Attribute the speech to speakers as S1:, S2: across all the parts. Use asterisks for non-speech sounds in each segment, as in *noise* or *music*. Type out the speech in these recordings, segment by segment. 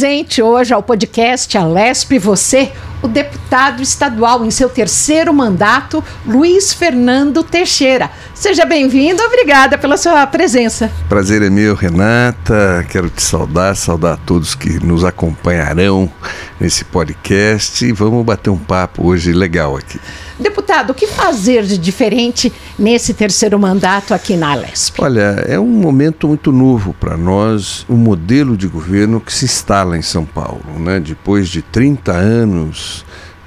S1: presente hoje ao podcast Alesp Você, o deputado estadual em seu terceiro mandato, Luiz Fernando Teixeira. Seja bem-vindo, obrigada pela sua presença.
S2: Prazer é meu, Renata. Quero te saudar, saudar a todos que nos acompanharão nesse podcast e vamos bater um papo hoje legal aqui.
S1: Deputado, o que fazer de diferente nesse terceiro mandato aqui na Alesp?
S2: Olha, é um momento muito novo para nós, um modelo de governo que se instala em São Paulo, né? Depois de 30 anos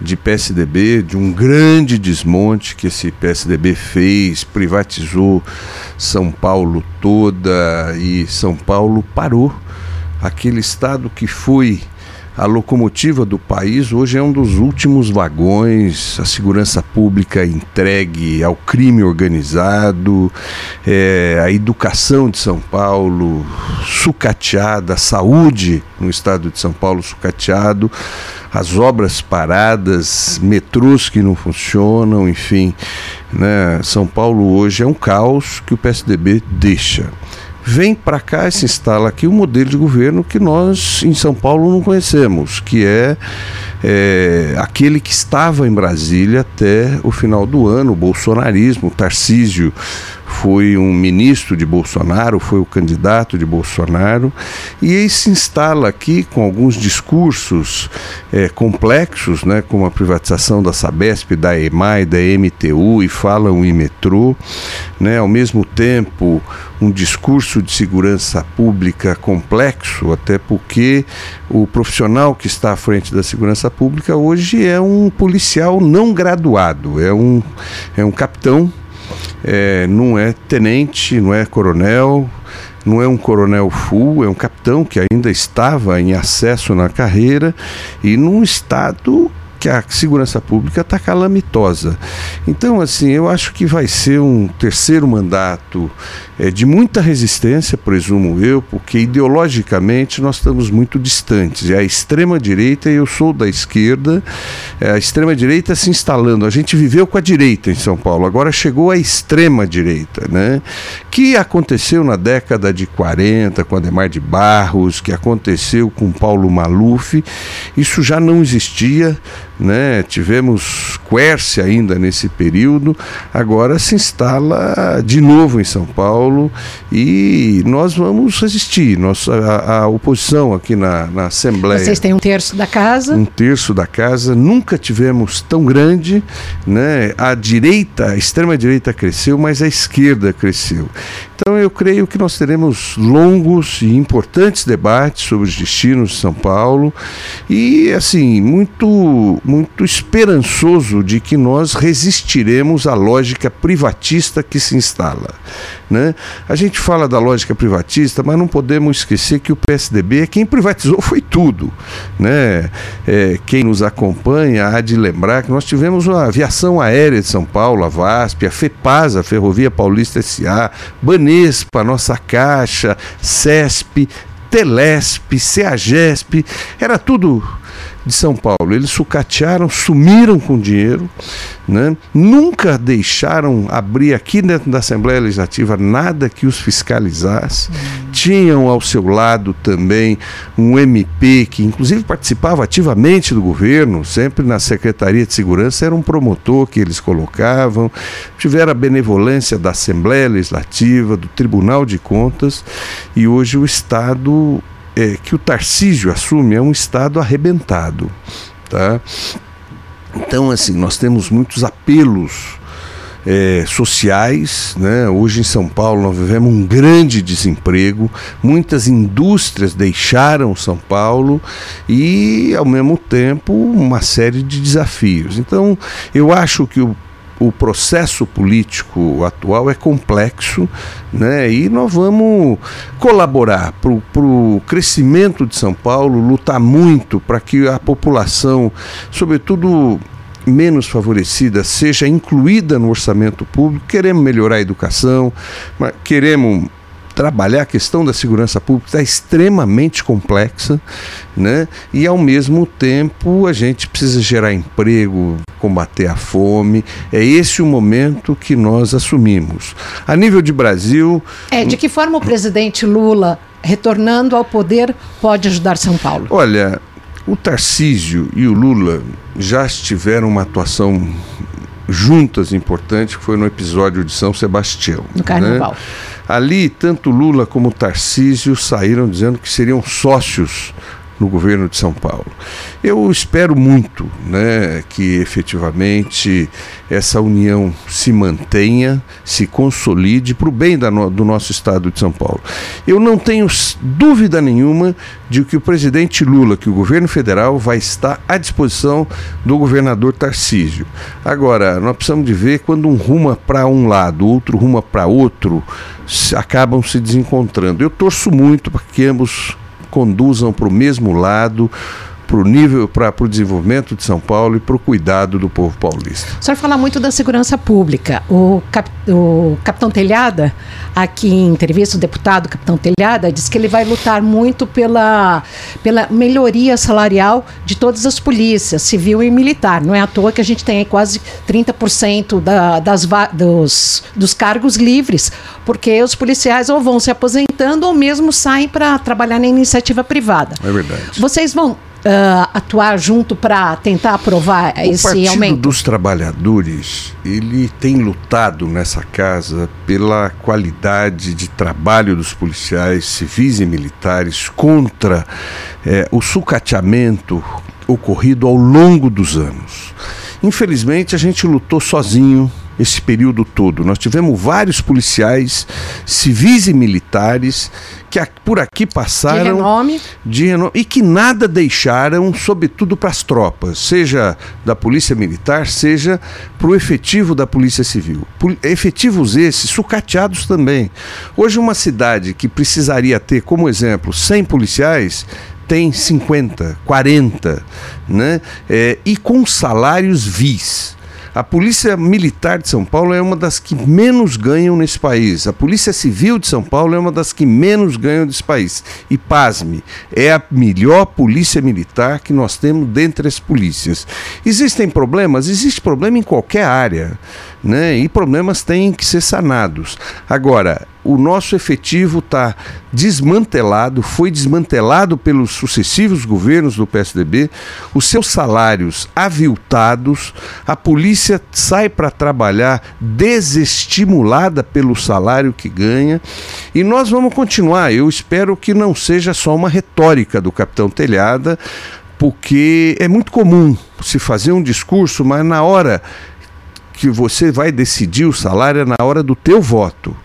S2: de PSDB, de um grande desmonte que esse PSDB fez, privatizou São Paulo toda e São Paulo parou. Aquele estado que foi a locomotiva do país hoje é um dos últimos vagões, a segurança pública entregue ao crime organizado, é, a educação de São Paulo sucateada, a saúde no estado de São Paulo sucateado, as obras paradas, metrôs que não funcionam, enfim. Né? São Paulo hoje é um caos que o PSDB deixa vem para cá e se instala aqui um modelo de governo que nós em São Paulo não conhecemos, que é, é, aquele que estava em Brasília até o final do ano, o bolsonarismo, o Tarcísio foi um ministro de Bolsonaro, foi o candidato de Bolsonaro, e ele se instala aqui com alguns discursos é, complexos, né, como a privatização da Sabesp, da EMAI, da MTU, e falam em metrô, né, ao mesmo tempo um discurso de segurança pública complexo, até porque o profissional que está à frente da segurança pública hoje é um policial não graduado, é um, é um capitão é, não é tenente, não é coronel, não é um coronel full, é um capitão que ainda estava em acesso na carreira e num estado que a segurança pública está calamitosa. Então, assim, eu acho que vai ser um terceiro mandato é, de muita resistência, presumo eu, porque ideologicamente nós estamos muito distantes. É a extrema-direita, eu sou da esquerda, é a extrema-direita se instalando. A gente viveu com a direita em São Paulo, agora chegou a extrema-direita, né? que aconteceu na década de 40 com Ademar de Barros, que aconteceu com Paulo Maluf. Isso já não existia né? Tivemos Quércia ainda nesse período, agora se instala de novo em São Paulo e nós vamos resistir. Nós, a, a oposição aqui na, na Assembleia.
S1: Vocês têm um terço da casa?
S2: Um terço da casa, nunca tivemos tão grande, né? A direita, a extrema-direita cresceu, mas a esquerda cresceu. Então eu creio que nós teremos longos e importantes debates sobre os destinos de São Paulo e assim muito muito esperançoso de que nós resistiremos à lógica privatista que se instala. Né? A gente fala da lógica privatista, mas não podemos esquecer que o PSDB, é quem privatizou foi tudo. Né? É, quem nos acompanha há de lembrar que nós tivemos a aviação aérea de São Paulo, a VASP, a FEPASA, a Ferrovia Paulista SA, Banespa, a nossa Caixa, CESP, Telesp, CEAGESP, era tudo de São Paulo. Eles sucatearam, sumiram com dinheiro, né? nunca deixaram abrir aqui dentro da Assembleia Legislativa nada que os fiscalizasse. Uhum. Tinham ao seu lado também um MP que, inclusive, participava ativamente do governo, sempre na Secretaria de Segurança, era um promotor que eles colocavam. Tiveram a benevolência da Assembleia Legislativa, do Tribunal de Contas, e hoje o Estado é, que o Tarcísio assume é um Estado arrebentado. Tá? Então, assim, nós temos muitos apelos é, sociais. Né? Hoje em São Paulo nós vivemos um grande desemprego, muitas indústrias deixaram São Paulo e, ao mesmo tempo, uma série de desafios. Então, eu acho que o o processo político atual é complexo né? e nós vamos colaborar para o crescimento de São Paulo, lutar muito para que a população, sobretudo menos favorecida, seja incluída no orçamento público. Queremos melhorar a educação, queremos trabalhar a questão da segurança pública está extremamente complexa, né? E ao mesmo tempo a gente precisa gerar emprego, combater a fome. É esse o momento que nós assumimos. A nível de Brasil,
S1: é de que forma o presidente Lula retornando ao poder, pode ajudar São Paulo?
S2: Olha, o Tarcísio e o Lula já tiveram uma atuação juntas importante, que foi no episódio de São Sebastião.
S1: No Carnaval. Né?
S2: Ali, tanto Lula como Tarcísio saíram dizendo que seriam sócios no governo de São Paulo. Eu espero muito né, que efetivamente essa união se mantenha, se consolide para o bem no, do nosso estado de São Paulo. Eu não tenho dúvida nenhuma de que o presidente Lula, que o governo federal vai estar à disposição do governador Tarcísio. Agora, nós precisamos de ver quando um ruma para um lado, outro ruma para outro, acabam se desencontrando. Eu torço muito para que ambos conduzam para o mesmo lado, para o nível, para o desenvolvimento de São Paulo e para o cuidado do povo paulista.
S1: O senhor fala muito da segurança pública. O, cap, o capitão Telhada, aqui em entrevista, o deputado capitão Telhada, disse que ele vai lutar muito pela, pela melhoria salarial de todas as polícias, civil e militar. Não é à toa que a gente tem aí quase 30% da, das, dos, dos cargos livres, porque os policiais ou vão se aposentando ou mesmo saem para trabalhar na iniciativa privada.
S2: É verdade.
S1: Vocês vão uh, atuar junto para tentar aprovar o esse
S2: Partido
S1: aumento?
S2: dos Trabalhadores ele tem lutado nessa casa pela qualidade de trabalho dos policiais civis e militares contra eh, o sucateamento ocorrido ao longo dos anos. Infelizmente, a gente lutou sozinho esse período todo. Nós tivemos vários policiais civis e militares que por aqui passaram
S1: de renome.
S2: de renome e que nada deixaram, sobretudo para as tropas, seja da Polícia Militar, seja para o efetivo da Polícia Civil. Efetivos esses, sucateados também. Hoje, uma cidade que precisaria ter, como exemplo, 100 policiais, tem 50, 40, né? É, e com salários vis. A Polícia Militar de São Paulo é uma das que menos ganham nesse país. A Polícia Civil de São Paulo é uma das que menos ganham nesse país. E pasme, é a melhor polícia militar que nós temos dentre as polícias. Existem problemas? Existe problema em qualquer área né? E problemas têm que ser sanados. Agora, o nosso efetivo está desmantelado, foi desmantelado pelos sucessivos governos do PSDB, os seus salários aviltados, a polícia sai para trabalhar desestimulada pelo salário que ganha, e nós vamos continuar. Eu espero que não seja só uma retórica do capitão Telhada, porque é muito comum se fazer um discurso, mas na hora que você vai decidir o salário é na hora do teu voto.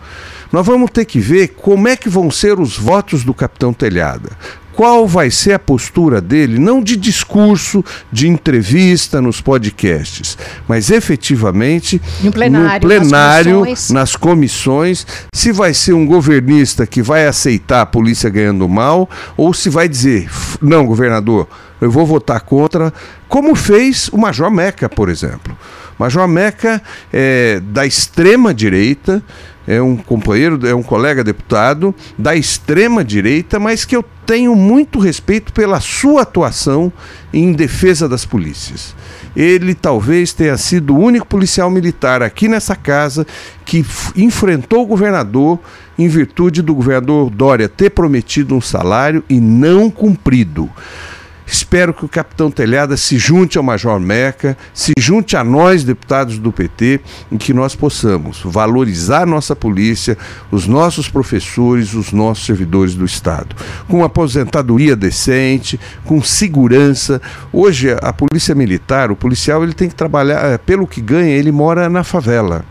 S2: Nós vamos ter que ver como é que vão ser os votos do capitão Telhada. Qual vai ser a postura dele, não de discurso, de entrevista nos podcasts, mas efetivamente
S1: no plenário,
S2: no plenário nas, comissões. nas comissões, se vai ser um governista que vai aceitar a polícia ganhando mal, ou se vai dizer, não, governador, eu vou votar contra, como fez o Major Meca, por exemplo. Major Meca é da extrema direita, é um companheiro, é um colega deputado da extrema direita, mas que eu tenho muito respeito pela sua atuação em defesa das polícias. Ele talvez tenha sido o único policial militar aqui nessa casa que enfrentou o governador em virtude do governador Dória ter prometido um salário e não cumprido. Espero que o capitão Telhada se junte ao Major Meca, se junte a nós, deputados do PT, em que nós possamos valorizar nossa polícia, os nossos professores, os nossos servidores do Estado. Com aposentadoria decente, com segurança. Hoje, a polícia militar, o policial, ele tem que trabalhar, eh, pelo que ganha, ele mora na favela.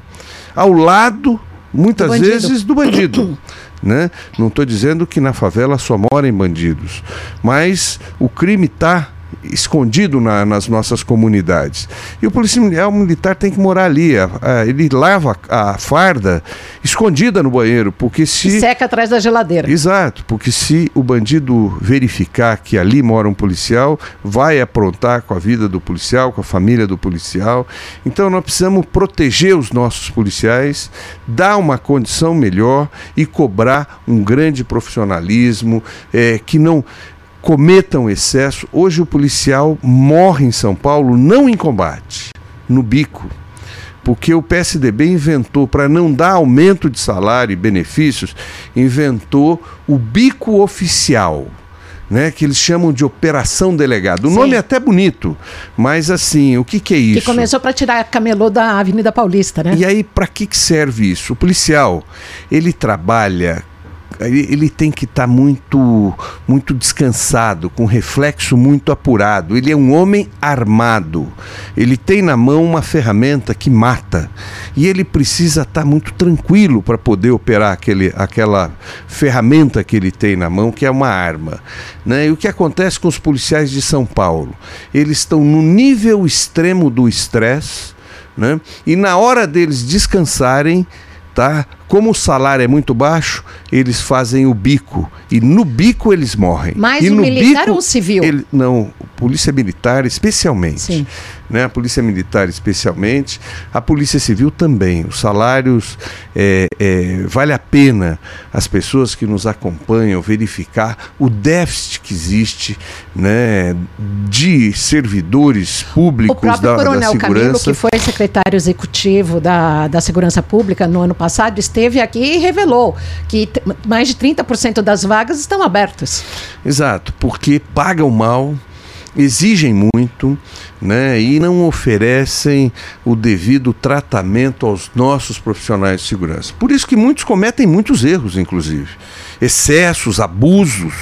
S2: Ao lado, muitas do vezes, do bandido. *coughs* Né? Não estou dizendo que na favela só moram bandidos, mas o crime está escondido na, nas nossas comunidades. E o policial militar tem que morar ali. A, a, ele lava a, a, farda escondida no banheiro, porque se.
S1: E seca atrás da geladeira.
S2: Exato, porque se o bandido verificar que ali mora um policial, vai aprontar com a vida do policial, com a família do policial. Então nós precisamos proteger os nossos policiais, dar uma condição melhor e cobrar um grande profissionalismo é, que não cometam excesso. Hoje o policial morre em São Paulo não em combate, no bico. porque o PSDB inventou, para não dar aumento de salário e benefícios, inventou o bico oficial. Né, que eles chamam de operação delegado. O Sim. nome é até bonito, mas assim, o que, que é isso?
S1: Que começou para tirar camelô da Avenida Paulista, né?
S2: E aí, para que, que serve isso? O policial, ele trabalha ele tem que estar tá muito, muito descansado, com reflexo muito apurado. Ele é um homem armado. Ele tem na mão uma ferramenta que mata. E ele precisa estar tá muito tranquilo para poder operar aquele, aquela ferramenta que ele tem na mão, que é uma arma. Né? E o que acontece com os policiais de São Paulo? Eles estão no nível extremo do estresse. Né? E na hora deles descansarem, tá? Como o salário é muito baixo, eles fazem o bico. E no bico eles morrem.
S1: Mais
S2: e
S1: o militar bico, ou o civil?
S2: Ele, não, polícia militar especialmente. Sim. Né? A polícia militar especialmente. A polícia civil também. Os salários, é, é, vale a pena as pessoas que nos acompanham verificar o déficit que existe né, de servidores públicos o próprio da, Coronel da segurança. Camilo,
S1: que foi secretário executivo da, da Segurança Pública no ano passado, esteve aqui e revelou que mais de 30% das vagas estão abertas.
S2: Exato, porque pagam mal, exigem muito né, e não oferecem o devido tratamento aos nossos profissionais de segurança. Por isso que muitos cometem muitos erros, inclusive excessos, abusos,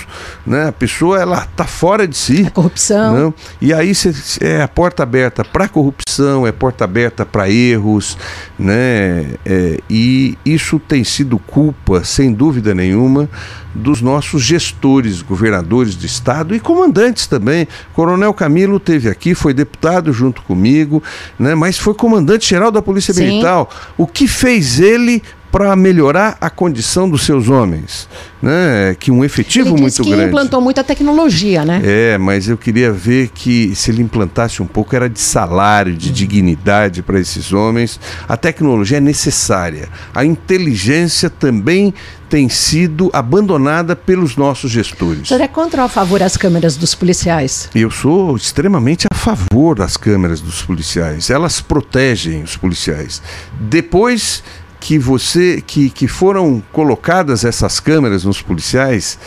S2: né? A pessoa ela está fora de si.
S1: A corrupção.
S2: E aí cê, é a porta aberta para corrupção, é porta aberta para erros, né? É, e isso tem sido culpa, sem dúvida nenhuma, dos nossos gestores, governadores de estado e comandantes também. Coronel Camilo teve aqui, foi deputado junto comigo, né? Mas foi comandante geral da Polícia Sim. Militar. O que fez ele para melhorar a condição dos seus homens, né? Que um efetivo ele muito
S1: que
S2: grande.
S1: implantou muita tecnologia, né?
S2: É, mas eu queria ver que se ele implantasse um pouco era de salário, de dignidade para esses homens. A tecnologia é necessária. A inteligência também tem sido abandonada pelos nossos gestores. O
S1: senhor é contra ou a favor das câmeras dos policiais?
S2: Eu sou extremamente a favor das câmeras dos policiais. Elas protegem os policiais. Depois que você que, que foram colocadas essas câmeras nos policiais,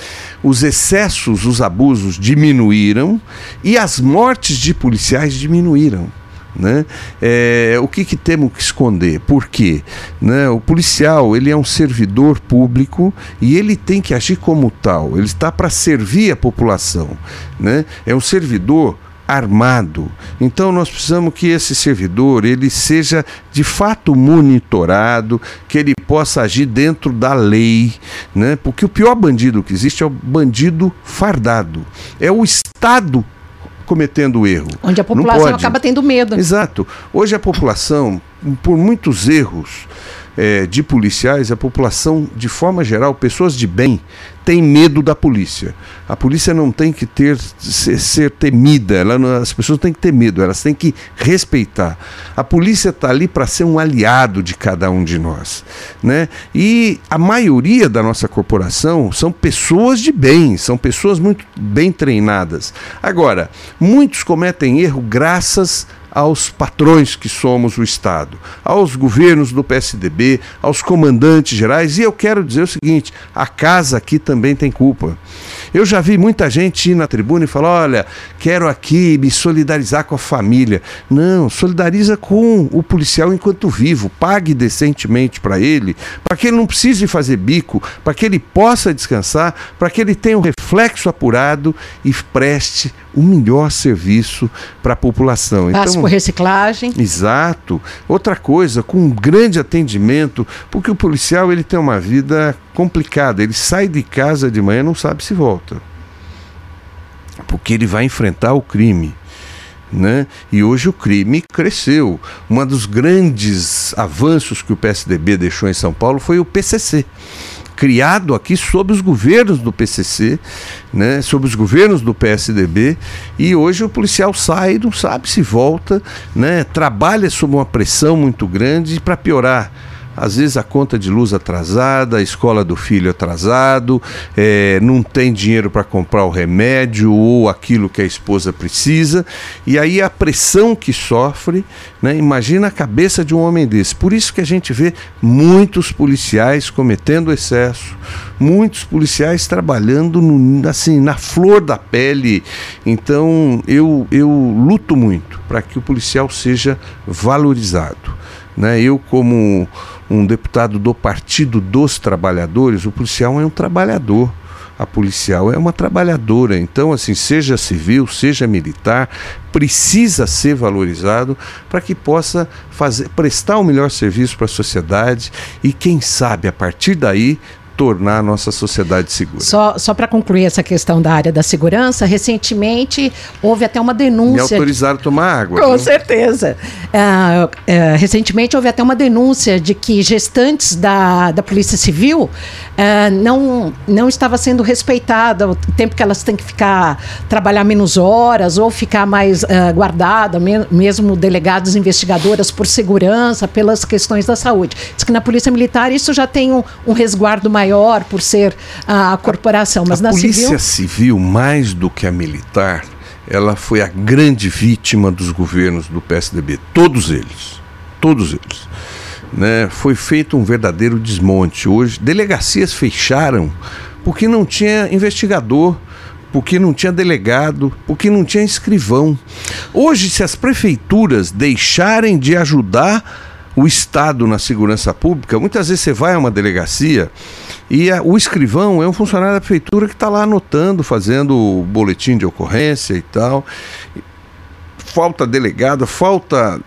S2: os excessos, os abusos diminuíram e as mortes de policiais diminuíram. Né? É, o que, que temos que esconder? Por quê? Né? O policial ele é um servidor público e ele tem que agir como tal. Ele está para servir a população. Né? É um servidor armado. Então nós precisamos que esse servidor ele seja de fato monitorado, que ele possa agir dentro da lei, né? Porque o pior bandido que existe é o bandido fardado. É o Estado cometendo erro.
S1: Onde a população acaba tendo medo.
S2: Exato. Hoje a população, por muitos erros, é, de policiais, a população, de forma geral, pessoas de bem, tem medo da polícia. A polícia não tem que ter ser, ser temida, ela, as pessoas têm que ter medo, elas têm que respeitar. A polícia está ali para ser um aliado de cada um de nós. Né? E a maioria da nossa corporação são pessoas de bem, são pessoas muito bem treinadas. Agora, muitos cometem erro graças aos patrões que somos o Estado, aos governos do PSDB, aos comandantes gerais, e eu quero dizer o seguinte: a casa aqui também tem culpa. Eu já vi muita gente ir na tribuna e falar: olha, quero aqui me solidarizar com a família. Não, solidariza com o policial enquanto vivo, pague decentemente para ele, para que ele não precise fazer bico, para que ele possa descansar, para que ele tenha um reflexo apurado e preste o melhor serviço para a população.
S1: Passe então, por reciclagem.
S2: Exato. Outra coisa, com um grande atendimento, porque o policial ele tem uma vida complicada. Ele sai de casa de manhã não sabe se volta. Porque ele vai enfrentar o crime. Né? E hoje o crime cresceu. Um dos grandes avanços que o PSDB deixou em São Paulo foi o PCC criado aqui sob os governos do PCC, né, sob os governos do PSDB, e hoje o policial sai, não sabe se volta, né, trabalha sob uma pressão muito grande para piorar às vezes a conta de luz atrasada, a escola do filho atrasado, é, não tem dinheiro para comprar o remédio ou aquilo que a esposa precisa, e aí a pressão que sofre, né? imagina a cabeça de um homem desse. Por isso que a gente vê muitos policiais cometendo excesso, muitos policiais trabalhando no, assim na flor da pele. Então eu, eu luto muito para que o policial seja valorizado. Né? Eu, como um deputado do Partido dos Trabalhadores, o policial é um trabalhador. A policial é uma trabalhadora, então, assim, seja civil, seja militar, precisa ser valorizado para que possa fazer, prestar o melhor serviço para a sociedade e, quem sabe, a partir daí, tornar a nossa sociedade segura.
S1: Só, só para concluir essa questão da área da segurança, recentemente houve até uma denúncia.
S2: Me autorizaram a tomar água.
S1: Com certeza. Uh, uh, recentemente houve até uma denúncia de que gestantes da, da Polícia Civil uh, não, não estava sendo respeitada o tempo que elas têm que ficar, trabalhar menos horas ou ficar mais guardada, me, mesmo delegados investigadoras por segurança, pelas questões da saúde. Diz que na Polícia Militar isso já tem um, um resguardo maior maior por ser a, corporação, mas
S2: a
S1: na
S2: polícia
S1: civil...
S2: civil, mais do que a militar, ela foi a grande vítima dos governos do PSDB, todos eles, todos eles. Né? Foi feito um verdadeiro desmonte. Hoje, delegacias fecharam porque não tinha investigador, porque não tinha delegado, porque não tinha escrivão. Hoje, se as prefeituras deixarem de ajudar o Estado na segurança pública, muitas vezes você vai a uma delegacia e a, o escrivão é um funcionário da prefeitura que está lá anotando, fazendo o boletim de ocorrência e tal. Falta delegado, falta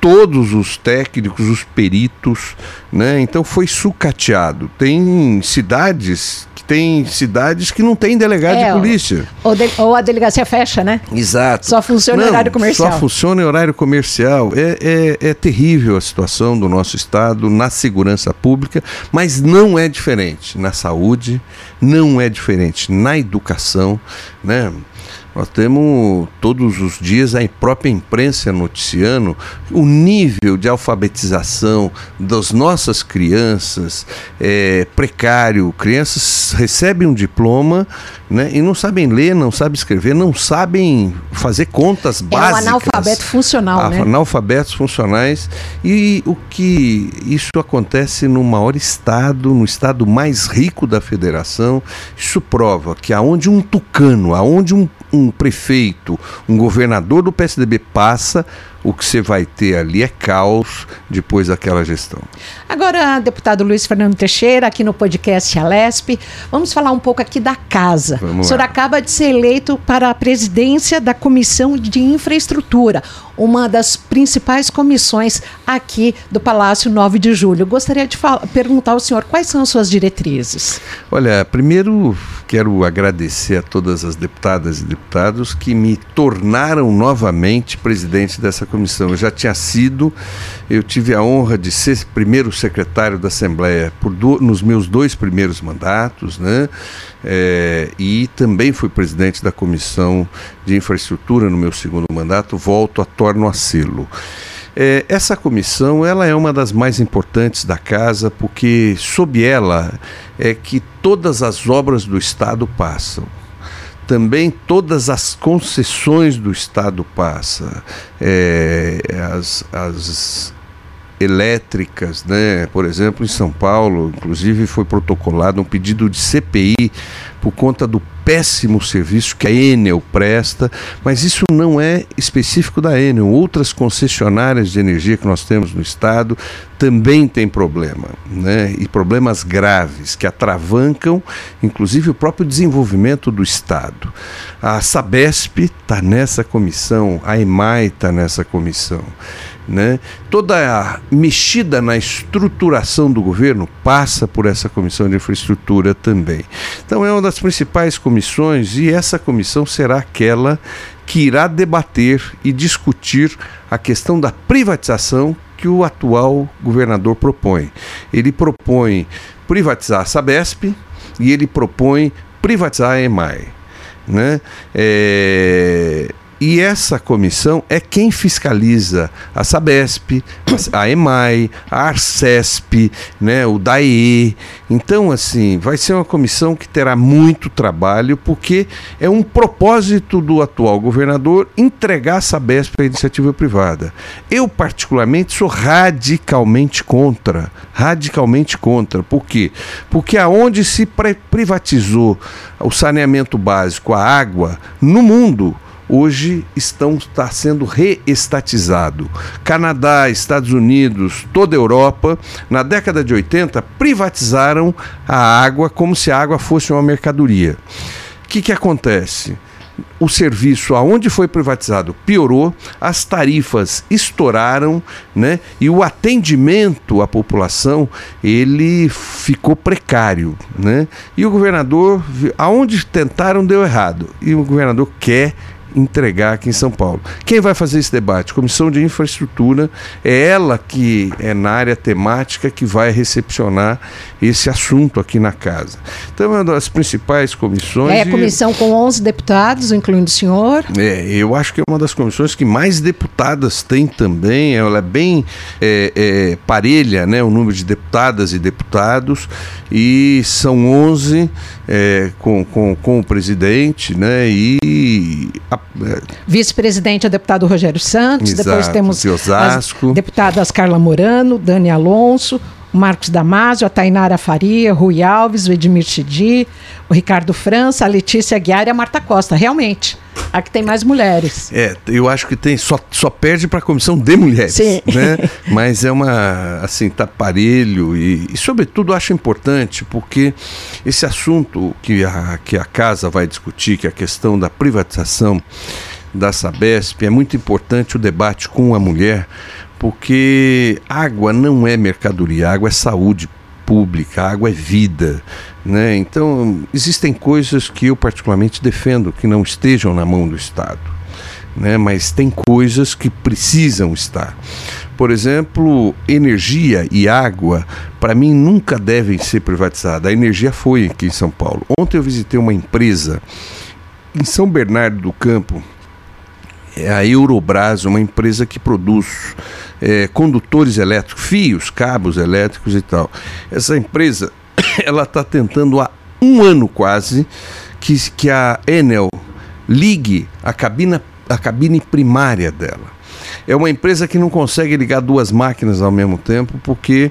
S2: todos os técnicos, os peritos, né? Então foi sucateado. Tem cidades tem cidades que não tem delegado é, de polícia.
S1: Ou, de, ou, a delegacia fecha, né?
S2: Exato.
S1: Só funciona
S2: não,
S1: em horário comercial.
S2: Só funciona em horário comercial. É, é, é terrível a situação do nosso Estado na segurança pública, mas não é diferente na saúde, não é diferente na educação, né? Nós temos todos os dias a própria imprensa noticiando o nível de alfabetização das nossas crianças é precário. Crianças recebem um diploma né, e não sabem ler, não sabem escrever, não sabem fazer contas básicas.
S1: É um analfabeto funcional, né?
S2: Analfabetos funcionais. E o que isso acontece no maior estado, no estado mais rico da federação, isso prova que aonde um tucano, aonde um, um prefeito, um governador do PSDB passa, o que você vai ter ali é caos depois daquela gestão.
S1: Agora, deputado Luiz Fernando Teixeira, aqui no podcast Alesp, vamos falar um pouco aqui da casa. Vamos o senhor lá. acaba de ser eleito para a presidência da Comissão de Infraestrutura, uma das principais comissões aqui do Palácio 9 de Julho. Gostaria de perguntar ao senhor quais são as suas diretrizes.
S2: Olha, primeiro quero agradecer a todas as deputadas e deputados que me tornaram novamente presidente dessa comissão. Eu já tinha sido, eu tive a honra de ser primeiro secretário da Assembleia por do, nos meus dois primeiros mandatos, né? É, e também fui presidente da Comissão de Infraestrutura no meu segundo mandato. Volto a torno a selo. É, essa comissão ela é uma das mais importantes da casa porque sob ela é que todas as obras do Estado passam também todas as concessões do Estado passa, é, as, as elétricas, né? Por exemplo, em São Paulo, inclusive foi protocolado um pedido de CPI por conta do péssimo serviço que a Enel presta, mas isso não é específico da Enel. Outras concessionárias de energia que nós temos no estado também têm problema, né? E problemas graves que atravancam, inclusive, o próprio desenvolvimento do estado. A Sabesp está nessa comissão, a EMAI está nessa comissão. Né? Toda a mexida na estruturação do governo passa por essa comissão de infraestrutura também. Então é uma das principais comissões e essa comissão será aquela que irá debater e discutir a questão da privatização que o atual governador propõe. Ele propõe privatizar a Sabesp e ele propõe privatizar a EMAI. Né? É E essa comissão é quem fiscaliza a Sabesp, a EMAI, a Arcesp, né, o DAE. Então, assim, vai ser uma comissão que terá muito trabalho, porque é um propósito do atual governador entregar a Sabesp à iniciativa privada. Eu, particularmente, sou radicalmente contra. Radicalmente contra. Por quê? Porque aonde se privatizou o saneamento básico, a água, no mundo, hoje estão está sendo reestatizado. Canadá, Estados Unidos, toda a Europa, na década de 80, privatizaram a água como se a água fosse uma mercadoria. O que, que acontece? o serviço aonde foi privatizado piorou, as tarifas estouraram, né? E o atendimento à população ele ficou precário, né? E o governador, aonde tentaram deu errado. E o governador quer entregar aqui em São Paulo. Quem vai fazer esse debate? Comissão de Infraestrutura, é ela que é na área temática que vai recepcionar esse assunto aqui na casa. Então, é uma das principais comissões.
S1: É a comissão com 11 deputados, incluindo o senhor.
S2: É, eu acho que é uma das comissões que mais deputadas tem também. Ela é bem é, é, parelha, né, o número de deputadas e deputados, e são 11 é, com, com, com o presidente, né, e
S1: é. Vice-presidente é o deputado Rogério Santos,
S2: Exato,
S1: depois temos
S2: de Osasco.
S1: as deputadas Carla Morano, Dani Alonso, Marcos Damasio, a Tainara Faria, Rui Alves, o Edmir Chidi, o Ricardo França, a Letícia Guiar e a Marta Costa. Realmente, aqui tem mais mulheres.
S2: É, eu acho que tem, só, só perde para a comissão de mulheres.
S1: Sim.
S2: Né? *laughs* Mas é uma, assim, tá parelho e, e, sobretudo, acho importante porque esse assunto que a, que a casa vai discutir, que é a questão da privatização da Sabesp, é muito importante o debate com a mulher, porque água não é mercadoria, água é saúde pública, água é vida. Né? Então, existem coisas que eu particularmente defendo que não estejam na mão do Estado. Né? Mas tem coisas que precisam estar. Por exemplo, energia e água, para mim, nunca devem ser privatizadas. A energia foi aqui em São Paulo. Ontem eu visitei uma empresa em São Bernardo do Campo, é a Eurobras, uma empresa que produz é, condutores elétricos, fios, cabos elétricos e tal. Essa empresa, *coughs* ela está tentando há um ano quase que, que a Enel ligue a cabina, a cabine primária dela. É uma empresa que não consegue ligar duas máquinas ao mesmo tempo porque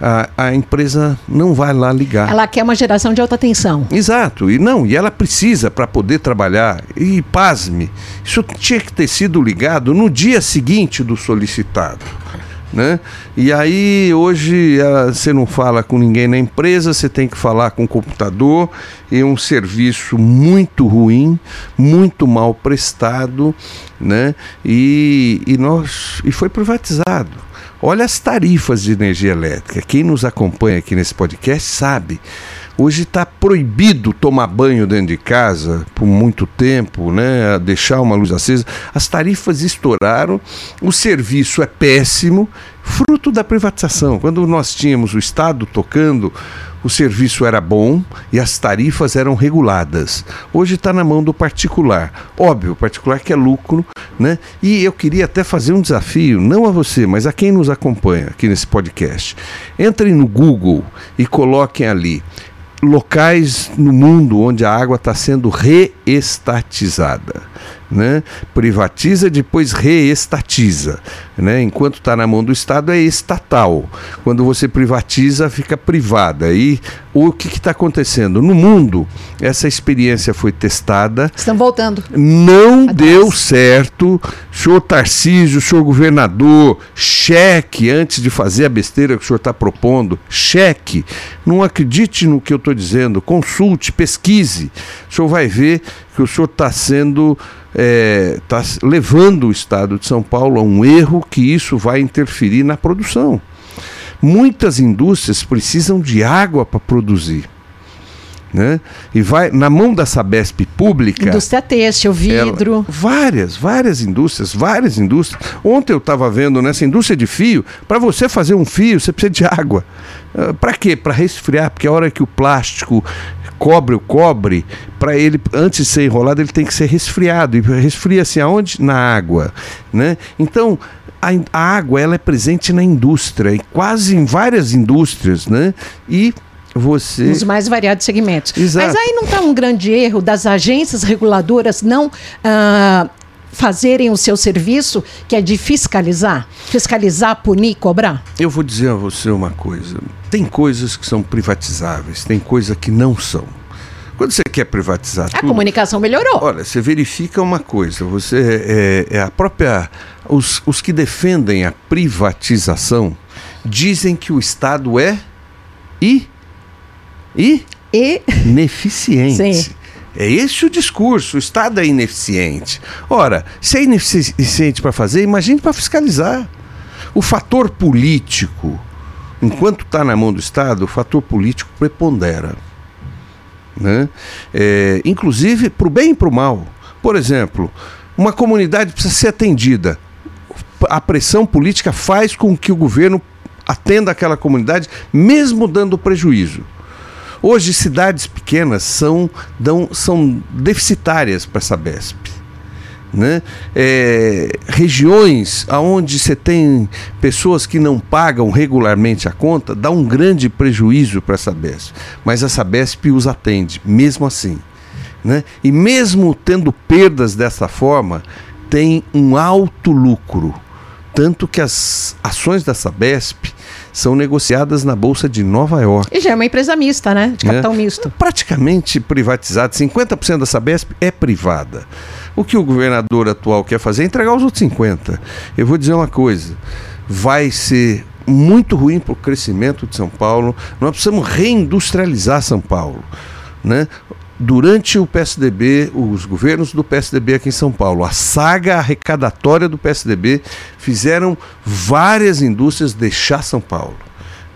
S2: a, a empresa não vai lá ligar.
S1: Ela quer uma geração de alta tensão.
S2: Exato, e não, e ela precisa para poder trabalhar. E pasme, isso tinha que ter sido ligado no dia seguinte do solicitado. Né? E aí hoje você não fala com ninguém na empresa, você tem que falar com o computador, é um serviço muito ruim, muito mal prestado, né? E, e nós e foi privatizado. Olha as tarifas de energia elétrica. Quem nos acompanha aqui nesse podcast sabe. Hoje está proibido tomar banho dentro de casa por muito tempo, né? Deixar uma luz acesa. As tarifas estouraram, o serviço é péssimo, fruto da privatização. Quando nós tínhamos o Estado tocando o serviço era bom e as tarifas eram reguladas. Hoje está na mão do particular. Óbvio, o particular quer lucro, né? E eu queria até fazer um desafio, não a você, mas a quem nos acompanha aqui nesse podcast. Entrem no Google e coloquem ali locais no mundo onde a água está sendo reestatizada né? privatiza, depois reestatiza. Né? Enquanto está na mão do Estado é estatal. Quando você privatiza, fica privada. E o que está acontecendo? No mundo, essa experiência foi testada.
S1: Estão voltando.
S2: Não Atrás. deu certo. Senhor Tarcísio, senhor governador, cheque antes de fazer a besteira que o senhor está propondo. Cheque. Não acredite no que eu estou dizendo. Consulte, pesquise. O senhor vai ver que o senhor está sendo está é, levando o Estado de São Paulo a um erro que isso vai interferir na produção. Muitas indústrias precisam de água para produzir. Né? E vai na mão da Sabesp pública.
S1: Indústria têxtil, vidro. Ela,
S2: várias, várias indústrias, várias indústrias. Ontem eu estava vendo nessa indústria de fio, para você fazer um fio, você precisa de água. Uh, ah, para quê? Para resfriar, porque a hora que o plástico cobre o cobre, para ele, antes de ser enrolado, ele tem que ser resfriado. E resfria-se aonde? Na água. Né? Então, a, a, água ela é presente na indústria, quase em várias indústrias, né? E você.
S1: Nos mais variados segmentos.
S2: Exato.
S1: Mas aí não está um grande erro das agências reguladoras não. Ah, fazerem o seu serviço, que é de fiscalizar? Fiscalizar, punir, cobrar?
S2: Eu vou dizer a você uma coisa. Tem coisas que são privatizáveis, tem coisas que não são. Quando você quer privatizar
S1: a tudo, comunicação melhorou.
S2: Olha, você verifica uma coisa. Você é, é a própria os, os que defendem a privatização dizem que o Estado é e e,
S1: e...
S2: ineficiente.
S1: Sim.
S2: É esse o discurso. O Estado é ineficiente. Ora, se é ineficiente para fazer, imagine para fiscalizar. O fator político, enquanto está na mão do Estado, o fator político prepondera. Né? É, inclusive para o bem e para o mal. Por exemplo, uma comunidade precisa ser atendida. A pressão política faz com que o governo atenda aquela comunidade, mesmo dando prejuízo. Hoje, cidades pequenas são, dão, são deficitárias para essa BESP. Né? É, regiões onde você tem pessoas que não pagam regularmente a conta, dá um grande prejuízo para essa BESP. Mas a Sabesp os atende, mesmo assim. Né? E mesmo tendo perdas dessa forma, tem um alto lucro. Tanto que as ações da Sabesp são negociadas na Bolsa de Nova York.
S1: E já é uma empresa mista, né? De capital é. misto.
S2: Praticamente privatizada. 50% da Sabesp é privada. O que o governador atual quer fazer é entregar os outros 50%. Eu vou dizer uma coisa: vai ser muito ruim para o crescimento de São Paulo. Nós precisamos reindustrializar São Paulo. Né? Durante o PSDB, os governos do PSDB aqui em São Paulo, a saga arrecadatória do PSDB fizeram várias indústrias deixar São Paulo.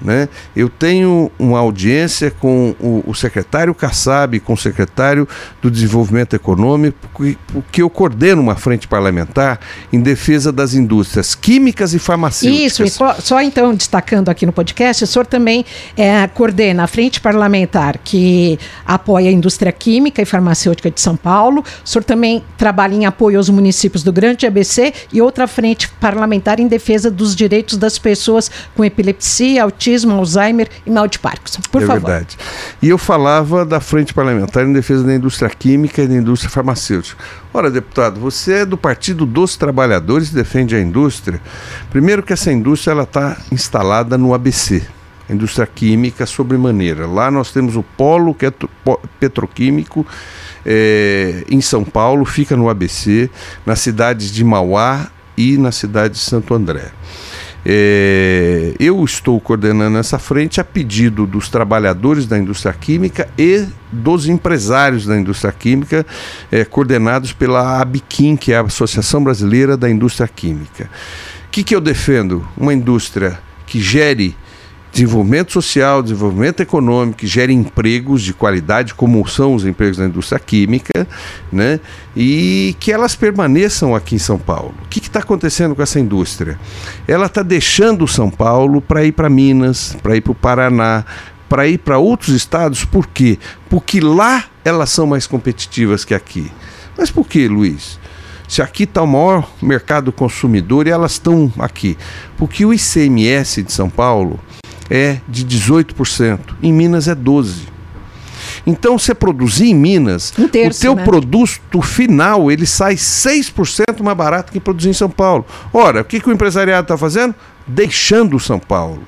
S2: Né? Eu tenho uma audiência com o, o, secretário Kassab, com o secretário do Desenvolvimento Econômico, porque eu coordeno uma frente parlamentar em defesa das indústrias químicas e farmacêuticas.
S1: Isso, e só então destacando aqui no podcast, o senhor também é, coordena a frente parlamentar que apoia a indústria química e farmacêutica de São Paulo, o senhor também trabalha em apoio aos municípios do Grande ABC e outra frente parlamentar em defesa dos direitos das pessoas com epilepsia, autismo autismo, Alzheimer e mal de Parkinson. Por
S2: é
S1: favor.
S2: verdade. E eu falava da Frente Parlamentar em defesa da indústria química e da indústria farmacêutica. Ora, deputado, você é do Partido dos Trabalhadores e defende a indústria. Primeiro que essa indústria ela está instalada no ABC, a indústria química sobremaneira. Lá nós temos o polo que é petroquímico é, em São Paulo, fica no ABC, nas cidades de Mauá e na cidade de Santo André. É, eu estou coordenando essa frente a pedido dos trabalhadores da indústria química e dos empresários da indústria química, é, coordenados pela ABQUIM, que é a Associação Brasileira da Indústria Química. O que, que eu defendo? Uma indústria que gere desenvolvimento social, desenvolvimento econômico, que gere empregos de qualidade, como são os empregos da indústria química, né? e que elas permaneçam aqui em São Paulo. O que está acontecendo com essa indústria? Ela está deixando São Paulo para ir para Minas, para ir para o Paraná, para ir para outros estados, por quê? Porque lá elas são mais competitivas que aqui. Mas por que, Luiz? Se aqui está o maior mercado consumidor e elas estão aqui. Porque o ICMS de São Paulo é de 18%, em Minas é 12%. Então, você produzir em Minas,
S1: um terço,
S2: o teu
S1: né?
S2: produto final ele sai 6% mais barato que produzir em São Paulo. Ora, o que, que o empresariado está fazendo? Deixando São Paulo.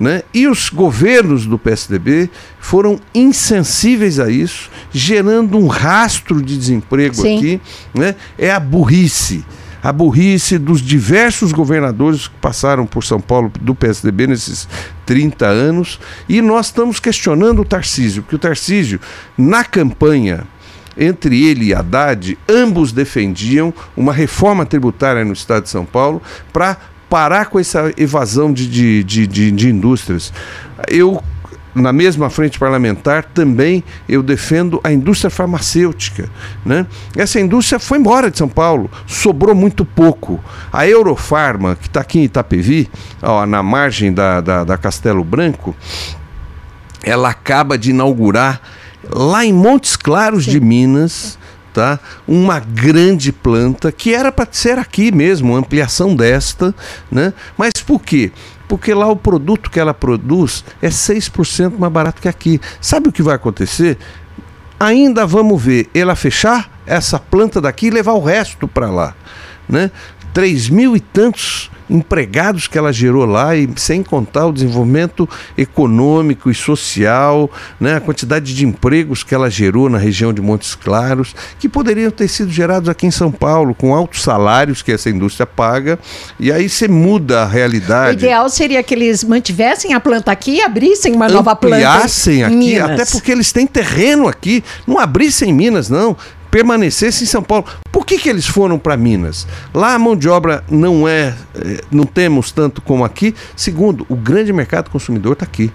S2: Né? E os governos do PSDB foram insensíveis a isso, gerando um rastro de desemprego
S1: Sim.
S2: aqui. Né? É a burrice a burrice dos diversos governadores que passaram por São Paulo do PSDB nesses 30 anos. E nós estamos questionando o Tarcísio, porque o Tarcísio, na campanha entre ele e Haddad, ambos defendiam uma reforma tributária no estado de São Paulo para parar com essa evasão de, de, de, de, de indústrias. Eu na mesma frente parlamentar, também eu defendo a indústria farmacêutica. Né? Essa indústria foi embora de São Paulo, sobrou muito pouco. A Eurofarma, que está aqui em Itapevi, ó, na margem da, da, da Castelo Branco, ela acaba de inaugurar lá em Montes Claros Sim. de Minas, tá? Uma grande planta que era para ser aqui mesmo, ampliação desta, né? Mas por quê? Porque lá o produto que ela produz é 6% mais barato que aqui. Sabe o que vai acontecer? Ainda vamos ver ela fechar essa planta daqui e levar o resto para lá, né? Três mil e tantos empregados que ela gerou lá e sem contar o desenvolvimento econômico e social, né, a quantidade de empregos que ela gerou na região de Montes Claros, que poderiam ter sido gerados aqui em São Paulo, com altos salários que essa indústria paga, e aí você muda a realidade.
S1: O ideal seria que eles mantivessem a planta aqui e abrissem uma nova planta.
S2: Ampliassem aqui, Minas. até porque eles têm terreno aqui, não abrissem em Minas, não permanecesse em São Paulo. Por que, que eles foram para Minas? Lá a mão de obra não é, eh, não temos tanto como aqui. Segundo, o grande mercado consumidor está aqui.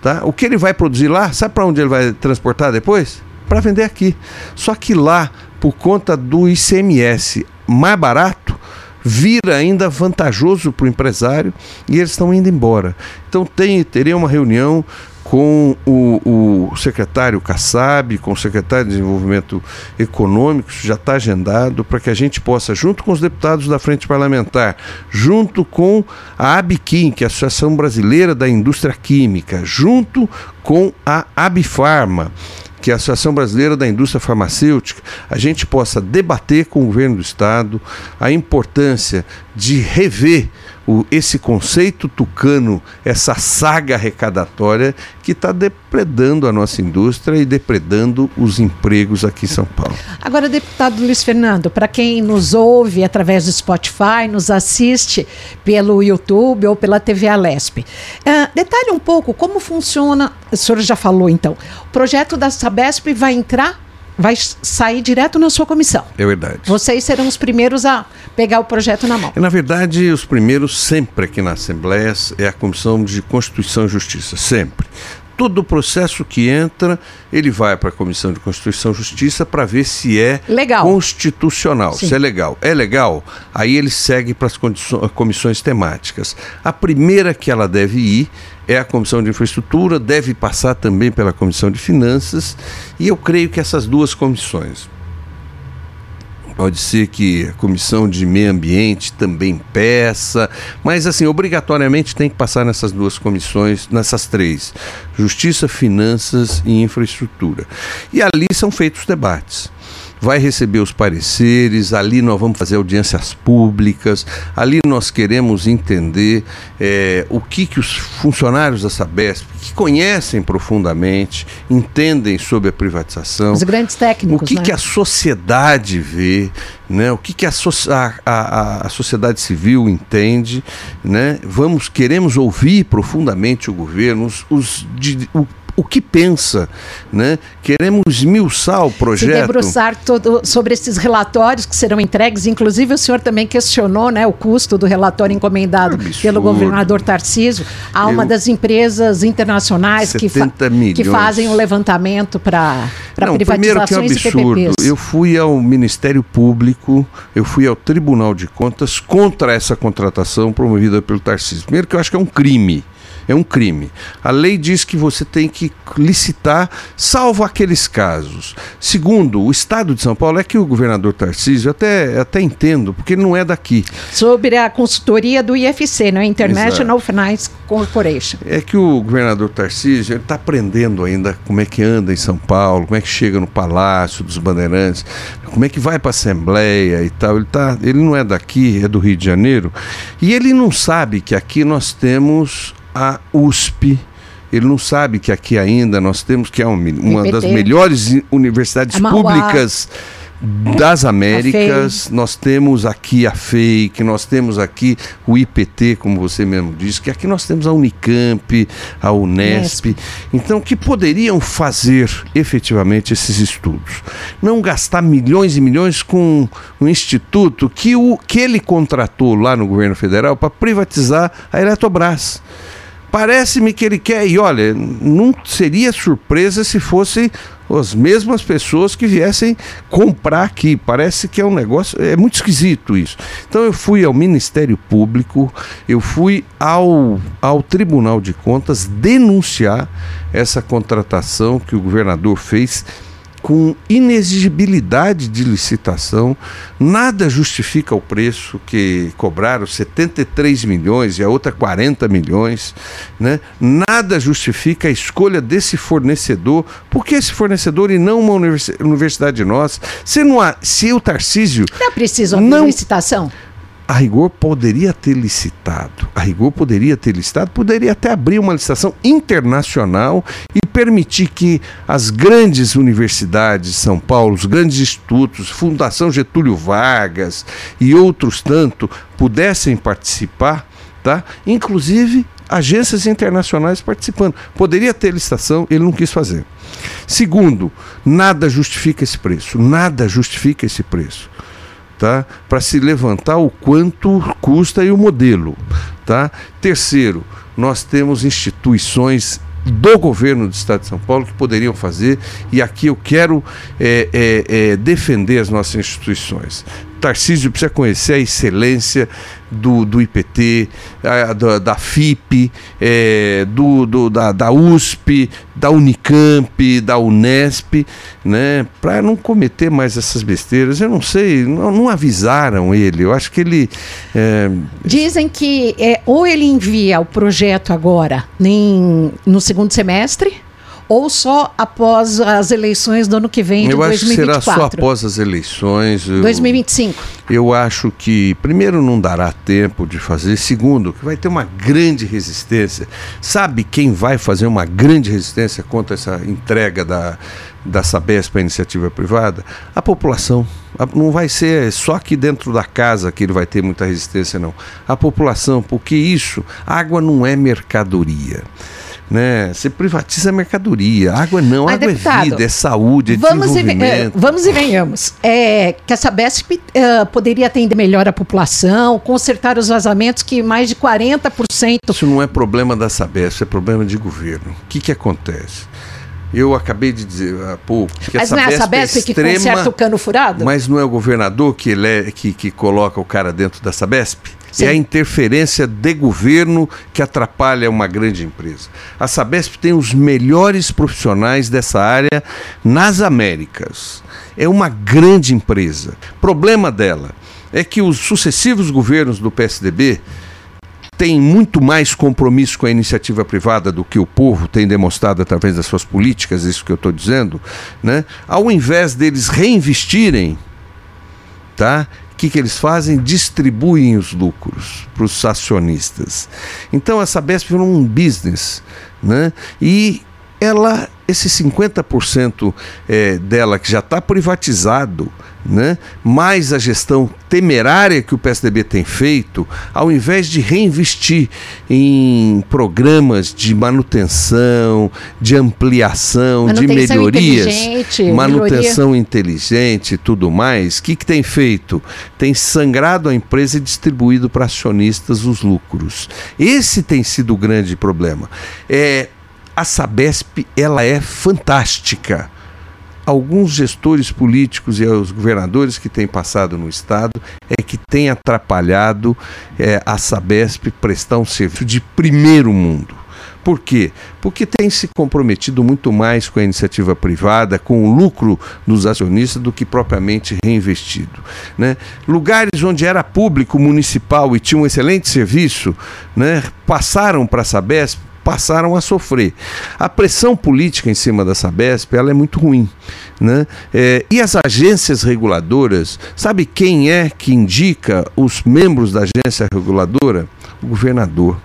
S2: Tá? O que ele vai produzir lá, sabe para onde ele vai transportar depois? Para vender aqui. Só que lá, por conta do ICMS mais barato, vira ainda vantajoso para o empresário e eles estão indo embora. Então tem, teria uma reunião com o, o secretário Kassab, com o secretário de Desenvolvimento Econômico, já está agendado para que a gente possa, junto com os deputados da Frente Parlamentar, junto com a ABQUIM, que é a Associação Brasileira da Indústria Química, junto com a Abifarma, que é a Associação Brasileira da Indústria Farmacêutica, a gente possa debater com o governo do Estado a importância de rever o, esse conceito tucano, essa saga arrecadatória que está depredando a nossa indústria e depredando os empregos aqui em São Paulo.
S1: Agora, deputado Luiz Fernando, para quem nos ouve através do Spotify, nos assiste pelo YouTube ou pela TV Alesp, uh, detalhe um pouco como funciona, o senhor já falou então, o projeto da Sabesp vai entrar vai sair direto na sua comissão.
S2: É verdade.
S1: Vocês serão os primeiros a pegar o projeto na mão.
S2: Na verdade, os primeiros sempre aqui na Assembleia é a Comissão de Constituição e Justiça, sempre todo o processo que entra, ele vai para a Comissão de Constituição e Justiça para ver se é
S1: legal.
S2: constitucional, Sim. se é legal. É legal, aí ele segue para as comissões temáticas. A primeira que ela deve ir é a Comissão de Infraestrutura, deve passar também pela Comissão de Finanças, e eu creio que essas duas comissões, Pode ser que a comissão de meio ambiente também peça, mas assim, obrigatoriamente tem que passar nessas duas comissões, nessas três: Justiça, Finanças e Infraestrutura. E ali são feitos debates vai receber os pareceres, ali nós vamos fazer audiências públicas, ali nós queremos entender é, o que, que os funcionários da Sabesp, que conhecem profundamente, entendem sobre a privatização.
S1: Os grandes técnicos.
S2: O que,
S1: né?
S2: que a sociedade vê, né? o que, que a, so a, a, a sociedade civil entende. Né? Vamos, queremos ouvir profundamente o governo, os, os de, o o que pensa, né? Queremos esmiuçar o projeto. Se
S1: debruçar todo, sobre esses relatórios que serão entregues, inclusive o senhor também questionou, né, o custo do relatório encomendado Absurdo. pelo governador Tarcísio a uma Eu, das empresas internacionais que, fa que, fazem o levantamento para privatizações
S2: primeiro que é um absurdo. Eu fui ao Ministério Público, eu fui ao Tribunal de Contas contra essa contratação promovida pelo Tarcísio. Primeiro que eu acho que é um crime é um crime. A lei diz que você tem que licitar, salvo aqueles casos. Segundo, o Estado de São Paulo é que o governador Tarcísio, até, até entendo, porque ele não é daqui.
S1: Sobre a consultoria do IFC, não é? International Exato. Finance Corporation.
S2: É que o governador Tarcísio está aprendendo ainda como é que anda em São Paulo, como é que chega no Palácio dos Bandeirantes, como é que vai para a Assembleia e tal. Ele, tá, ele não é daqui, é do Rio de Janeiro, e ele não sabe que aqui nós temos a USP. Ele não sabe que aqui ainda nós temos que é uma das melhores universidades públicas das Américas, nós temos aqui a FEIC, nós temos aqui o IPT, como você mesmo disse, que aqui nós temos a Unicamp, a Unesp. Unesp. Então, que poderiam fazer efetivamente esses estudos. Não gastar milhões e milhões com um instituto que, o, que ele contratou lá no governo federal para privatizar a Eletrobras. Parece-me que ele quer, e olha, não seria surpresa se fossem as mesmas pessoas que viessem comprar aqui. Parece que é um negócio, é muito esquisito isso. Então eu fui ao Ministério Público, eu fui ao, ao Tribunal de Contas denunciar essa contratação que o governador fez com inexigibilidade de licitação, nada justifica o preço que cobraram 73 milhões e a outra 40 milhões, né? Nada justifica a escolha desse fornecedor, porque esse fornecedor e não uma universidade nossa. Se não há, se o Tarcísio
S1: não precisa de licitação
S2: a rigor poderia ter licitado, a rigor poderia ter licitado, poderia até abrir uma licitação internacional e permitir que as grandes universidades de São Paulo, os grandes institutos, Fundação Getúlio Vargas e outros tanto pudessem participar, tá? Inclusive agências internacionais participando. Poderia ter licitação, ele não quis fazer. Segundo, nada justifica esse preço, nada justifica esse preço tá? Para se levantar o quanto custa e o modelo, tá? Terceiro, nós temos instituições do governo do Estado de São Paulo que poderiam fazer, e aqui eu quero é, é, é, defender as nossas instituições. Tarcísio precisa conhecer a excelência do, do IPT, a, da, da, FIP, é, do, do, da, da USP, da Unicamp, da Unesp, né, para não cometer mais essas besteiras. Eu não sei, não, não avisaram ele. Eu acho que ele. É...
S1: Dizem que é, ou ele envia o projeto agora, nem no segundo semestre ou só após as eleições do ano que vem, de
S2: eu
S1: 2024?
S2: acho que será só após as eleições.
S1: Eu, 2025.
S2: Eu acho que, primeiro, não dará tempo de fazer. Segundo, que vai ter uma grande resistência. Sabe quem vai fazer uma grande resistência contra essa entrega da, da Sabesp à iniciativa privada? A população. Não vai ser só aqui dentro da casa que ele vai ter muita resistência, não. A população, porque isso, água não é mercadoria né? Você privatiza a mercadoria. Água não, Mas, água é deputado, é vida, é saúde, é vamos desenvolvimento.
S1: E, vamos e venhamos. É, que a Sabesp uh, poderia atender melhor a população, consertar os vazamentos que mais de 40%...
S2: Isso não é problema da Sabesp, é problema de governo. O que, que acontece? Eu acabei de dizer há pouco
S1: que mas a Sabesp, não é a Sabesp é extrema, que conserta o cano furado?
S2: Mas não é o governador que, ele é, que, que coloca o cara dentro da Sabesp? Sim. É a interferência de governo que atrapalha uma grande empresa. A Sabesp tem os melhores profissionais dessa área nas Américas. É uma grande empresa. Problema dela é que os sucessivos governos do PSDB têm muito mais compromisso com a iniciativa privada do que o povo tem demonstrado através das suas políticas, isso que eu estou dizendo, né? ao invés deles reinvestirem, tá? que, que eles fazem? Distribuem os lucros para os acionistas. Então a Sabesp virou um business. Né? E ela, esse 50% é, dela que já está privatizado, né? mais a gestão temerária que o PSDB tem feito, ao invés de reinvestir em programas de manutenção, de ampliação, manutenção de melhorias,
S1: inteligente,
S2: manutenção melhoria. inteligente e tudo mais, o que, que tem feito? Tem sangrado a empresa e distribuído para acionistas os lucros. Esse tem sido o grande problema. É, a Sabesp ela é fantástica. Alguns gestores políticos e os governadores que têm passado no Estado é que têm atrapalhado é, a Sabesp prestar um serviço de primeiro mundo. Por quê? Porque tem se comprometido muito mais com a iniciativa privada, com o lucro dos acionistas, do que propriamente reinvestido. Né? Lugares onde era público, municipal e tinha um excelente serviço, né, passaram para a Sabesp passaram a sofrer. A pressão política em cima da Sabesp ela é muito ruim. Né? É, e as agências reguladoras, sabe quem é que indica os membros da agência reguladora? O governador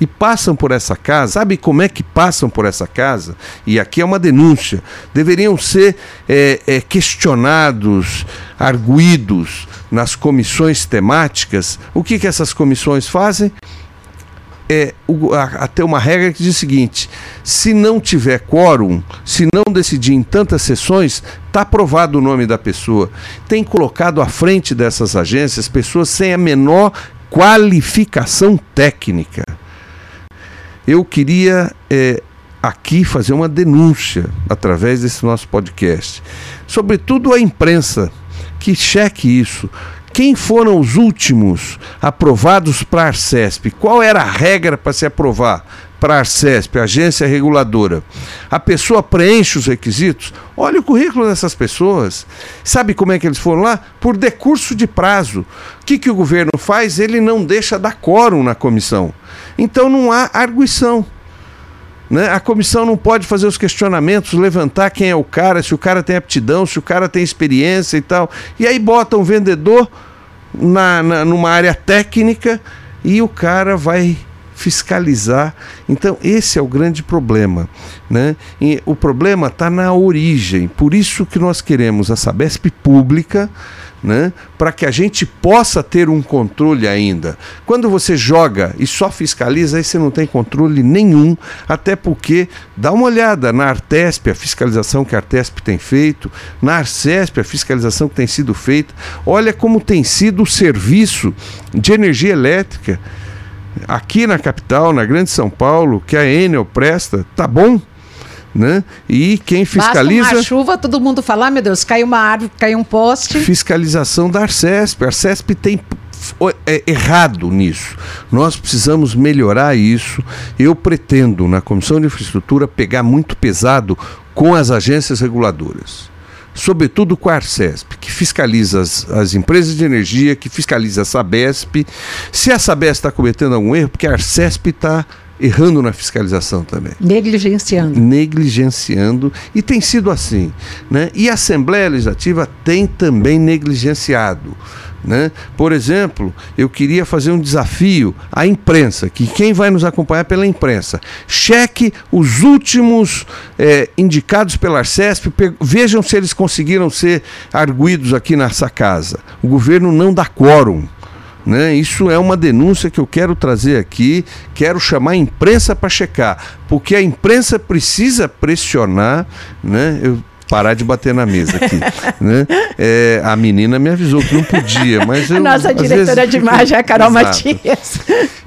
S2: e passam por essa casa, sabe como é que passam por essa casa? E aqui é uma denúncia. Deveriam ser é, é, questionados, arguídos nas comissões temáticas. O que, que essas comissões fazem? É até uma regra que diz o seguinte: se não tiver quórum, se não decidir em tantas sessões, está aprovado o nome da pessoa. Tem colocado à frente dessas agências pessoas sem a menor qualificação técnica. eu queria é, aqui fazer uma denúncia através desse nosso podcast, sobretudo a imprensa, que cheque isso. Quem foram os últimos aprovados para a Arcesp? Qual era a regra para se aprovar? para a Arcesp, agência reguladora, a pessoa preenche os requisitos, olha o currículo dessas pessoas. Sabe como é que eles foram lá? Por decurso de prazo. O que, que o governo faz? Ele não deixa dar quórum na comissão. Então não há arguição. Né? A comissão não pode fazer os questionamentos, levantar quem é o cara, se o cara tem aptidão, se o cara tem experiência e tal. E aí bota um vendedor na, na numa área técnica e o cara vai fiscalizar. Então, esse é o grande problema. Né? E o problema está na origem. Por isso que nós queremos a Sabesp pública. Né? para que a gente possa ter um controle ainda. Quando você joga e só fiscaliza, aí você não tem controle nenhum, até porque dá uma olhada na Artesp, a fiscalização que a Artesp tem feito, na Arcesp, a fiscalização que tem sido feita, olha como tem sido o serviço de energia elétrica aqui na capital, na Grande São Paulo, que a Enel presta, tá bom? Né? E quem fiscaliza. Basta
S1: uma chuva, todo mundo fala, ah, meu Deus, caiu uma árvore, caiu um poste.
S2: Fiscalização da Arcesp. A Arcesp tem é errado nisso. Nós precisamos melhorar isso. Eu pretendo, na Comissão de Infraestrutura, pegar muito pesado com as agências reguladoras sobretudo com a Arcesp, que fiscaliza as, as, empresas de energia, que fiscaliza a Sabesp. Se a Sabesp está cometendo algum erro, porque a Arcesp está errando na fiscalização também.
S1: Negligenciando.
S2: Negligenciando. E tem sido assim. Né? E a Assembleia Legislativa tem também negligenciado. Né? Por exemplo, eu queria fazer um desafio à imprensa, que quem vai nos acompanhar pela imprensa, cheque os últimos é, indicados pela Arcesp, vejam se eles conseguiram ser arguídos aqui nessa casa. O governo não dá quórum. Né? Isso é uma denúncia que eu quero trazer aqui, quero chamar a imprensa para checar, porque a imprensa precisa pressionar, né? Eu parar de bater na mesa aqui. *laughs* né? É, a menina me avisou que não podia, mas eu,
S1: A *laughs* nossa diretora de imagem é a Carol Exato. Matias.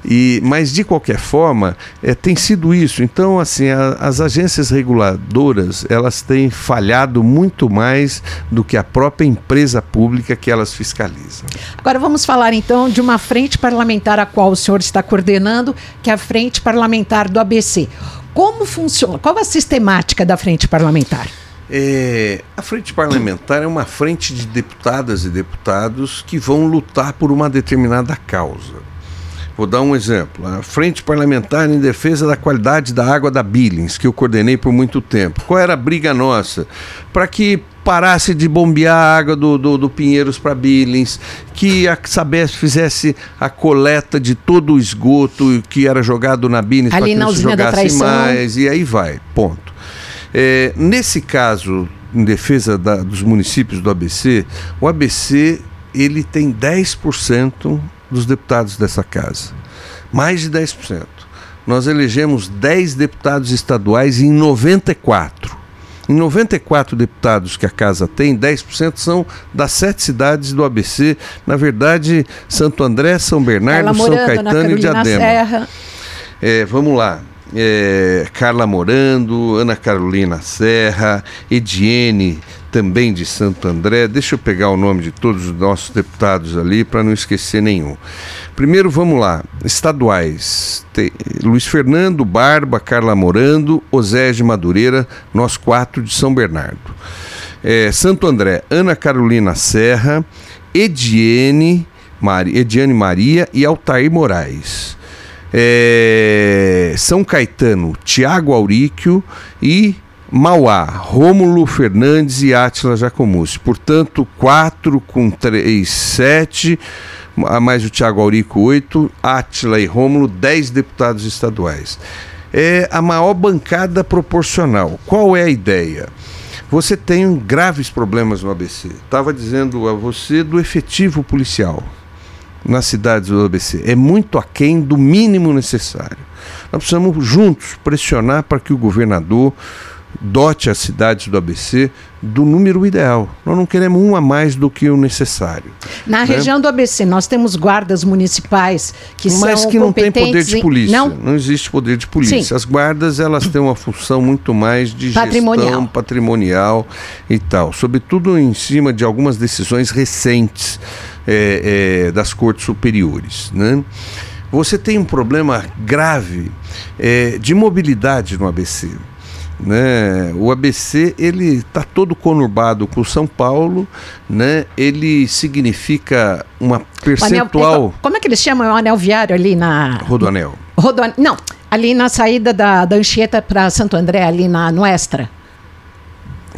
S2: E, mas, de qualquer forma, é, tem sido isso. Então, assim, a, as agências reguladoras, elas têm falhado muito mais do que a própria empresa pública que elas fiscalizam.
S1: Agora, vamos falar, então, de uma frente parlamentar a qual o senhor está coordenando, que é a Frente Parlamentar do ABC. Como funciona? Qual a sistemática da Frente Parlamentar?
S2: É, a frente parlamentar é uma frente de deputadas e deputados que vão lutar por uma determinada causa. Vou dar um exemplo. A Frente Parlamentar em Defesa da Qualidade da Água da Billings, que eu coordenei por muito tempo. Qual era a briga nossa? Para que parasse de bombear a água do, do, do Pinheiros para Billings, que a Sabesp fizesse a coleta de todo o esgoto que era jogado na Billings para que não se jogasse mais, e aí vai, ponto. É, nesse caso, em defesa da, dos municípios do ABC, o ABC ele tem 10% dos deputados dessa casa. Mais de 10%. Nós elegemos 10 deputados estaduais em 94. Em 94 deputados que a casa tem, 10% são das sete cidades do ABC. Na verdade, Santo André, São Bernardo, São Caetano e Diadema. É, vamos lá é, Carla Morando, Ana Carolina Serra, Ediene, também de Santo André. Deixa eu pegar o nome de todos os nossos deputados ali para não esquecer nenhum. Primeiro, vamos lá. Estaduais. Tem Luiz Fernando, Barba, Carla Morando, Osé de Madureira, nós quatro de São Bernardo. É, Santo André, Ana Carolina Serra, Ediene, Ediane Maria e Altair Moraes é, São Caetano, Tiago Auríquio e Mauá, Rômulo Fernandes e Átila Jacomussi. Portanto, 4 com 3, 7, mais o Tiago Aurico, 8, Átila e Rômulo, 10 deputados estaduais. É a maior bancada proporcional. Qual é a ideia? Você tem graves problemas no ABC. Estava dizendo a você do efetivo policial nas cidades do ABC. É muito aquém do mínimo necessário. Nós precisamos juntos pressionar para que o governador dote as cidades do ABC do número ideal. Nós não queremos um a mais do que o necessário.
S1: Na né? região do ABC, nós temos guardas municipais que
S2: Mas
S1: são
S2: que não tem poder de polícia.
S1: Não,
S2: não existe poder de polícia. Sim. As guardas elas têm uma função muito mais de
S1: patrimonial.
S2: gestão patrimonial e tal. Sobretudo em cima de algumas decisões recentes é, é, das cortes superiores. Né? Você tem um problema grave é, de mobilidade no ABC. Né? O ABC ele está todo conurbado com São Paulo, né? Ele significa uma percentual.
S1: Anel, como é que eles chamam o anel viário ali na
S2: Rodoanel?
S1: Rodoanel. Não, ali na saída da, da Anchieta para Santo André ali na no Extra.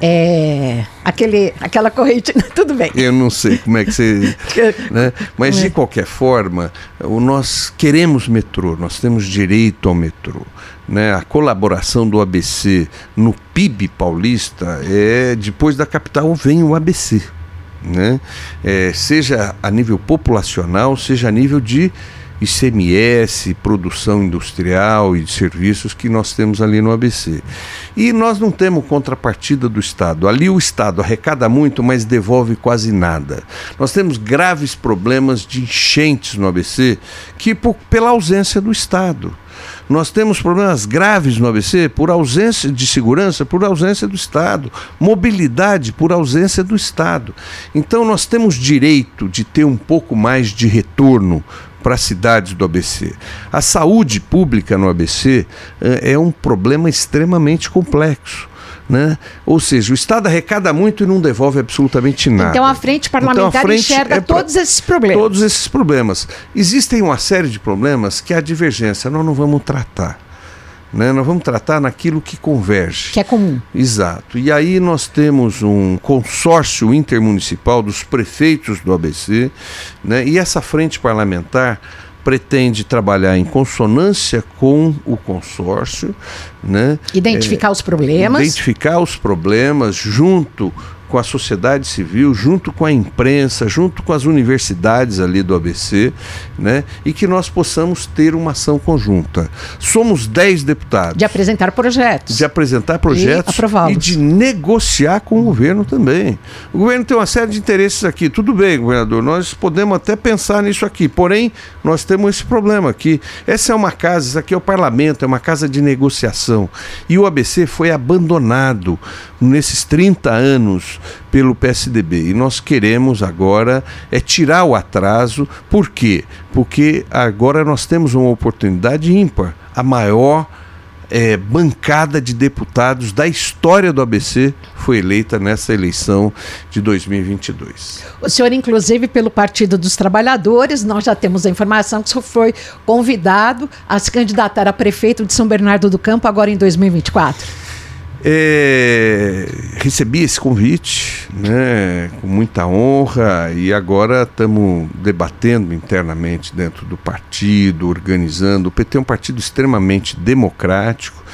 S1: É, aquele, aquela corrente, *laughs* tudo bem.
S2: Eu não sei como é que você. *laughs* né? Mas de qualquer forma, nós queremos metrô, nós temos direito ao metrô. Né? A colaboração do ABC no PIB paulista é depois da capital vem o ABC. Né? É, seja a nível populacional, seja a nível de ICMS, produção industrial e de serviços que nós temos ali no ABC. E nós não temos contrapartida do Estado. Ali o Estado arrecada muito, mas devolve quase nada. Nós temos graves problemas de enchentes no ABC que por, pela ausência do Estado. Nós temos problemas graves no ABC por ausência de segurança, por ausência do Estado, mobilidade por ausência do Estado. Então nós temos direito de ter um pouco mais de retorno para as cidades do ABC. A saúde pública no ABC é um problema extremamente complexo. Né? Ou seja, o Estado arrecada muito e não devolve absolutamente nada.
S1: Então a frente parlamentar então, a frente enxerga é todos esses problemas.
S2: Todos esses problemas. Existem uma série de problemas que a divergência nós não vamos tratar. Né? Nós vamos tratar naquilo que converge.
S1: Que é comum.
S2: Exato. E aí nós temos um consórcio intermunicipal dos prefeitos do ABC, né? e essa frente parlamentar pretende trabalhar em consonância com o consórcio, né?
S1: Identificar é, os problemas.
S2: Identificar os problemas junto com a sociedade civil, junto com a imprensa, junto com as universidades ali do ABC, né? E que nós possamos ter uma ação conjunta. Somos 10 deputados.
S1: De apresentar projetos.
S2: De apresentar projetos
S1: e,
S2: e de negociar com o governo também. O governo tem uma série de interesses aqui. Tudo bem, governador, nós podemos até pensar nisso aqui. Porém, nós temos esse problema aqui. Essa é uma casa, isso aqui é o parlamento, é uma casa de negociação. E o ABC foi abandonado nesses 30 anos pelo PSDB. E nós queremos agora é tirar o atraso. Por quê? Porque agora nós temos uma oportunidade ímpar, a maior é, bancada de deputados da história do ABC foi eleita nessa eleição de 2022.
S1: O senhor, inclusive, pelo Partido dos Trabalhadores, nós já temos a informação que o senhor foi convidado a se candidatar a prefeito de São Bernardo do Campo agora em 2024.
S2: É, recebi esse convite né, com muita honra e agora estamos debatendo internamente dentro do partido, organizando. O PT é um partido extremamente democrático.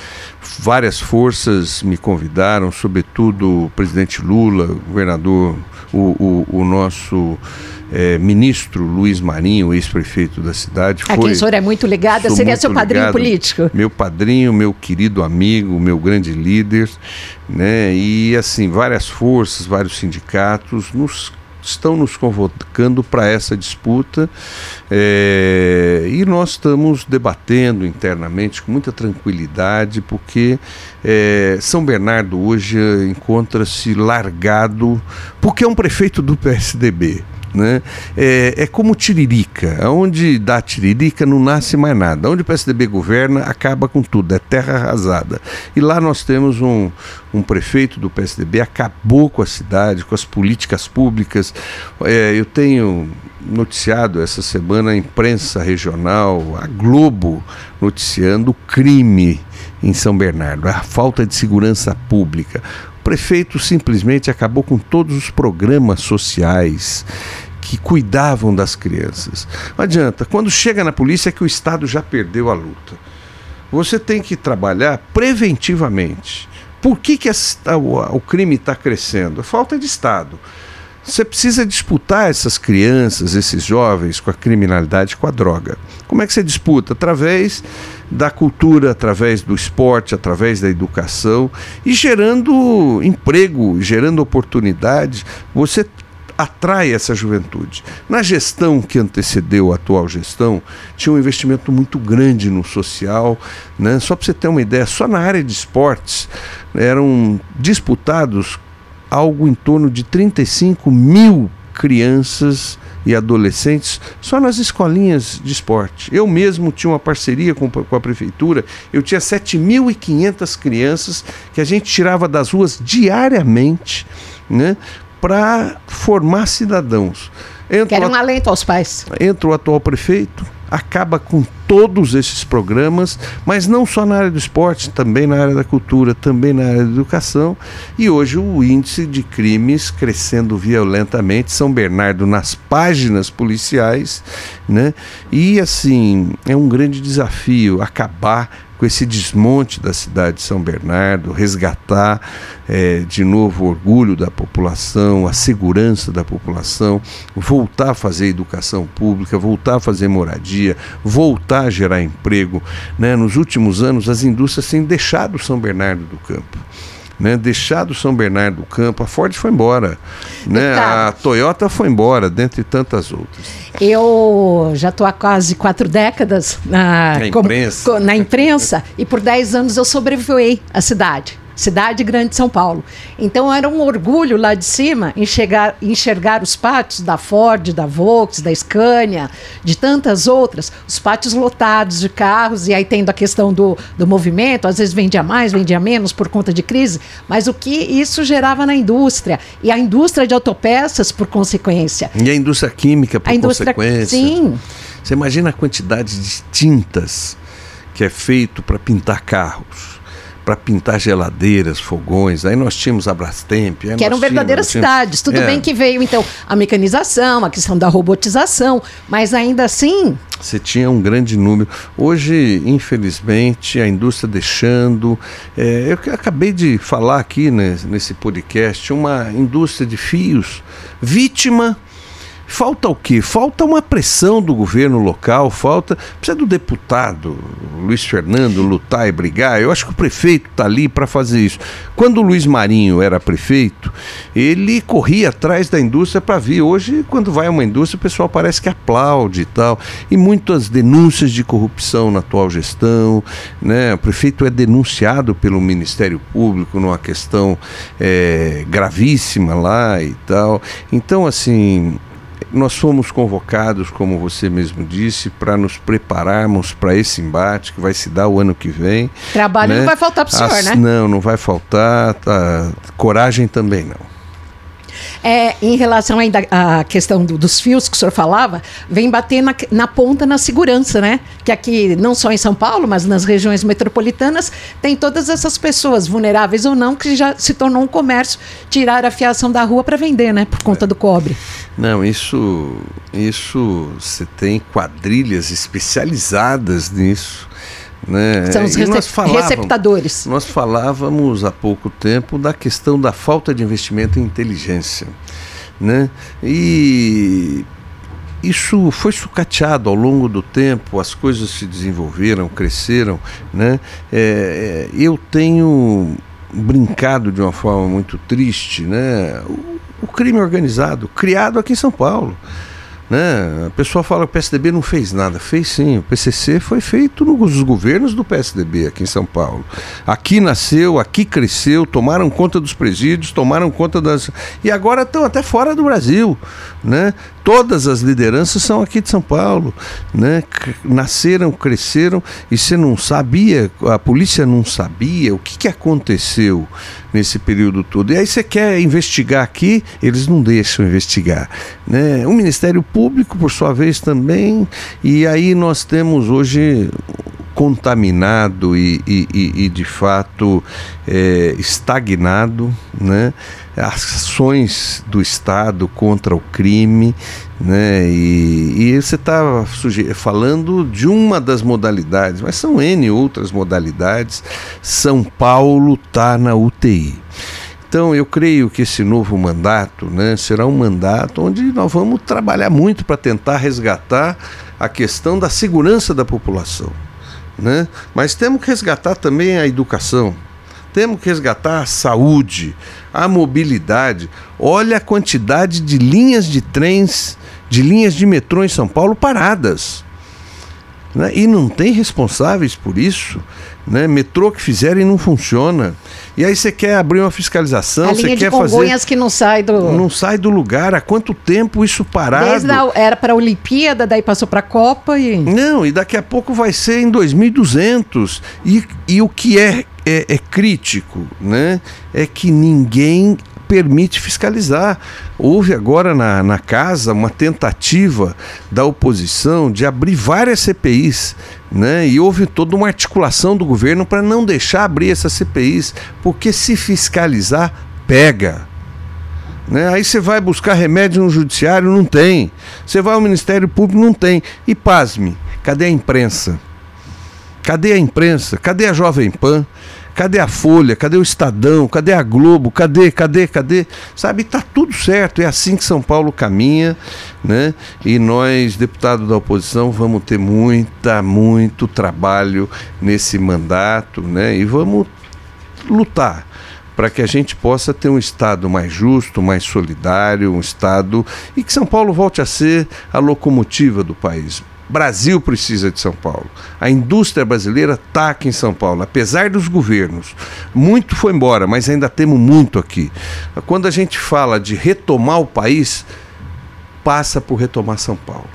S2: Várias forças me convidaram, sobretudo o presidente Lula, o governador, o, o, o nosso é, ministro Luiz Marinho, ex-prefeito da cidade.
S1: A quem o senhor é muito ligado, seria seu padrinho ligado, político.
S2: Meu padrinho, meu querido amigo, meu grande líder, né? E assim, várias forças, vários sindicatos nos estão nos convocando para essa disputa é, e nós estamos debatendo internamente com muita tranquilidade, porque é, São Bernardo hoje encontra-se largado, porque é um prefeito do PSDB. Né? É, é como Tiririca, onde dá Tiririca não nasce mais nada. Onde o PSDB governa, acaba com tudo, é terra arrasada. E lá nós temos um, um prefeito do PSDB, acabou com a cidade, com as políticas públicas. É, eu tenho noticiado essa semana a imprensa regional, a Globo, noticiando o crime em São Bernardo, a falta de segurança pública. O prefeito simplesmente acabou com todos os programas sociais que cuidavam das crianças. Não adianta, quando chega na polícia é que o Estado já perdeu a luta. Você tem que trabalhar preventivamente. Por que, que essa, o, o crime está crescendo? Falta de Estado. Você precisa disputar essas crianças, esses jovens com a criminalidade, com a droga. Como é que você disputa? Através da cultura, através do esporte, através da educação e gerando emprego, gerando oportunidade. Você atrai essa juventude. Na gestão que antecedeu a atual gestão, tinha um investimento muito grande no social. Né? Só para você ter uma ideia, só na área de esportes eram disputados algo em torno de 35 mil crianças e adolescentes só nas escolinhas de esporte. Eu mesmo tinha uma parceria com, com a prefeitura, eu tinha 7.500 crianças que a gente tirava das ruas diariamente né, para formar cidadãos.
S1: Entra Quero um alento aos pais.
S2: Entra o atual prefeito, acaba com todos esses programas, mas não só na área do esporte, também na área da cultura, também na área da educação. E hoje o índice de crimes crescendo violentamente, São Bernardo nas páginas policiais, né? E assim, é um grande desafio acabar com esse desmonte da cidade de São Bernardo, resgatar é, de novo o orgulho da população, a segurança da população, voltar a fazer educação pública, voltar a fazer moradia, voltar a gerar emprego. Né? Nos últimos anos, as indústrias têm deixado São Bernardo do campo né, deixado São Bernardo do Campo, a Ford foi embora, né, a Toyota foi embora, dentre tantas outras.
S1: Eu já estou há quase quatro décadas na, na imprensa, como, na imprensa e por dez anos eu sobrevoei a cidade cidade grande de São Paulo. Então era um orgulho lá de cima enxergar, enxergar os pátios da Ford, da Volks, da Scania, de tantas outras, os pátios lotados de carros, e aí tendo a questão do, do movimento, às vezes vendia mais, vendia menos por conta de crise, mas o que isso gerava na indústria, e a indústria de autopeças por consequência.
S2: E a indústria química por a indústria, consequência.
S1: Sim.
S2: Você imagina a quantidade de tintas que é feito para pintar carros para pintar geladeiras, fogões. Aí nós tínhamos a Brastemp.
S1: Que eram verdadeiras tínhamos, cidades. Tudo é. bem que veio, então, a mecanização, a questão da robotização, mas ainda assim.
S2: Você tinha um grande número. Hoje, infelizmente, a indústria deixando. É, eu acabei de falar aqui né, nesse podcast, uma indústria de fios vítima Falta o quê? Falta uma pressão do governo local, falta. Precisa do deputado Luiz Fernando lutar e brigar. Eu acho que o prefeito está ali para fazer isso. Quando o Luiz Marinho era prefeito, ele corria atrás da indústria para vir. Hoje, quando vai a uma indústria, o pessoal parece que aplaude e tal. E muitas denúncias de corrupção na atual gestão. Né? O prefeito é denunciado pelo Ministério Público numa questão é, gravíssima lá e tal. Então, assim nós fomos convocados, como você mesmo disse, para nos prepararmos para esse embate que vai se dar o ano que vem.
S1: Trabalho né? não vai faltar para o senhor, As, né?
S2: Não, não vai faltar. Tá, coragem também não.
S1: É, em relação ainda à questão do, dos fios que o senhor falava, vem bater na, na, ponta na segurança, né? Que aqui, não só em São Paulo, mas nas regiões metropolitanas, tem todas essas pessoas, vulneráveis ou não, que já se tornou um comércio, tirar a fiação da rua para vender, né? Por conta do cobre.
S2: Não, isso, isso você tem quadrilhas especializadas nisso. Né?
S1: São os recep receptadores.
S2: Nós falávamos há pouco tempo da questão da falta de investimento em inteligência. Né? E isso foi sucateado ao longo do tempo, as coisas se desenvolveram, cresceram. Né? É, é eu tenho brincado de uma forma muito triste né? o, o crime organizado, criado aqui em São Paulo. Né? A pessoa fala que o PSDB não fez nada. Fez sim. O PCC foi feito nos governos do PSDB aqui em São Paulo. Aqui nasceu, aqui cresceu, tomaram conta dos presídios, tomaram conta das. E agora estão até fora do Brasil. Né? Todas as lideranças são aqui de São Paulo. Né? Nasceram, cresceram e você não sabia, a polícia não sabia o que, que aconteceu nesse período todo. E aí você quer investigar aqui, eles não deixam investigar. Né? O Ministério Público, por sua vez, também. E aí nós temos hoje contaminado e, e, e, de fato é, estagnado, né? Ações do Estado contra o crime, né? E, e você está falando de uma das modalidades, mas são N outras modalidades. São Paulo está na UTI. Então, eu creio que esse novo mandato né, será um mandato onde nós vamos trabalhar muito para tentar resgatar a questão da segurança da população. Né? Mas temos que resgatar também a educação, temos que resgatar a saúde, a mobilidade. Olha a quantidade de linhas de trens, de linhas de metrô em São Paulo paradas. Né? E não tem responsáveis por isso. Né? Metrô que fizerem não funciona. E aí você quer abrir uma fiscalização, você quer
S1: fazer que não sai do
S2: não sai do lugar. Há quanto tempo isso parado? Desde
S1: a, era para a Olimpíada, daí passou para a Copa e
S2: não. E daqui a pouco vai ser em 2200. E, e o que é, é, é crítico, né? É que ninguém permite fiscalizar. Houve agora na, na casa uma tentativa da oposição de abrir várias CPIs, né? E houve toda uma articulação do governo para não deixar abrir essas CPIs, porque se fiscalizar, pega. Né? Aí você vai buscar remédio no judiciário, não tem. Você vai ao Ministério Público, não tem. E pasme, cadê a imprensa? Cadê a imprensa? Cadê a Jovem Pan? Cadê a Folha? Cadê o Estadão? Cadê a Globo? Cadê, cadê, cadê? Sabe, tá tudo certo. É assim que São Paulo caminha, né? E nós, deputados da oposição, vamos ter muita, muito trabalho nesse mandato, né? E vamos lutar para que a gente possa ter um Estado mais justo, mais solidário, um Estado e que São Paulo volte a ser a locomotiva do país. Brasil precisa de São Paulo. A indústria brasileira está aqui em São Paulo, apesar dos governos. Muito foi embora, mas ainda temos muito aqui. Quando a gente fala de retomar o país, passa por retomar São Paulo.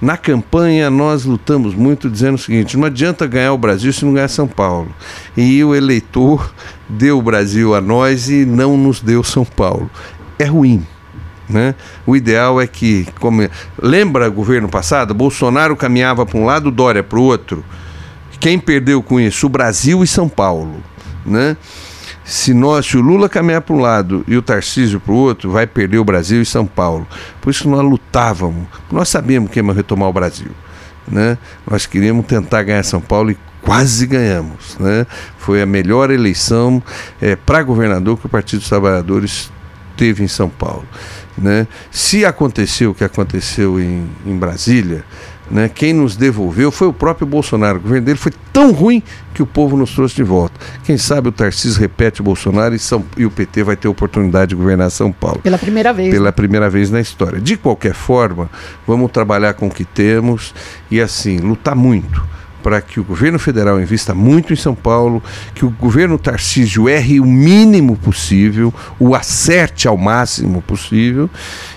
S2: Na campanha, nós lutamos muito dizendo o seguinte: não adianta ganhar o Brasil se não ganhar São Paulo. E o eleitor deu o Brasil a nós e não nos deu São Paulo. É ruim. Né? O ideal é que, como lembra o governo passado, Bolsonaro caminhava para um lado, Dória para o outro. Quem perdeu com isso? O Brasil e São Paulo, né? Se nós, se o Lula caminhar para um lado e o Tarcísio para o outro, vai perder o Brasil e São Paulo. Por isso que nós lutávamos. Nós sabíamos que ia retomar o Brasil, né? Nós queríamos tentar ganhar São Paulo e quase ganhamos, né? Foi a melhor eleição é, para governador que o Partido dos Trabalhadores teve em São Paulo. Né? Se aconteceu o que aconteceu em, em Brasília, né, quem nos devolveu foi o próprio Bolsonaro. O governo dele foi tão ruim que o povo nos trouxe de volta. Quem sabe o Tarcísio repete o Bolsonaro e, São, e o PT vai ter oportunidade de governar São Paulo.
S1: Pela primeira vez.
S2: Pela primeira vez na história. De qualquer forma, vamos trabalhar com o que temos e assim, lutar muito para que o governo federal invista muito em São Paulo, que o governo Tarcísio erre o mínimo possível, o acerte ao máximo possível,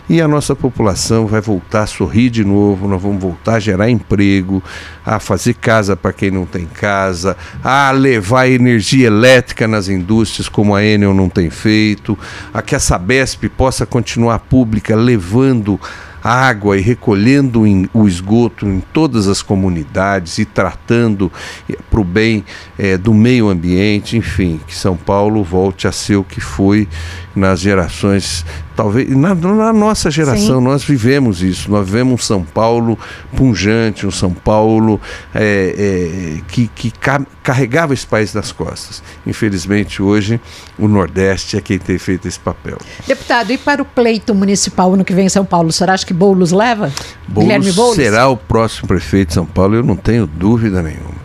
S2: e a nossa população vai voltar a sorrir de novo, nós vamos voltar a gerar emprego, a fazer casa para quem não tem casa, a levar energia elétrica nas indústrias como a Enel não tem feito, a que a Sabesp possa continuar pública levando água e recolhendo o esgoto em todas as comunidades e tratando eh, para o bem é, do meio ambiente, enfim, que São Paulo volte a ser o que foi nas gerações, talvez na, na nossa geração Sim. nós vivemos isso, nós vivemos um São Paulo punjante, um São Paulo é, é, que, que carregava esse país nas costas. Infelizmente hoje o Nordeste é quem tem feito esse papel.
S1: Deputado, e para o pleito municipal ano que vem em São Paulo, será que Boulos leva?
S2: Boulos, Boulos será o próximo prefeito de São Paulo, eu não tenho dúvida nenhuma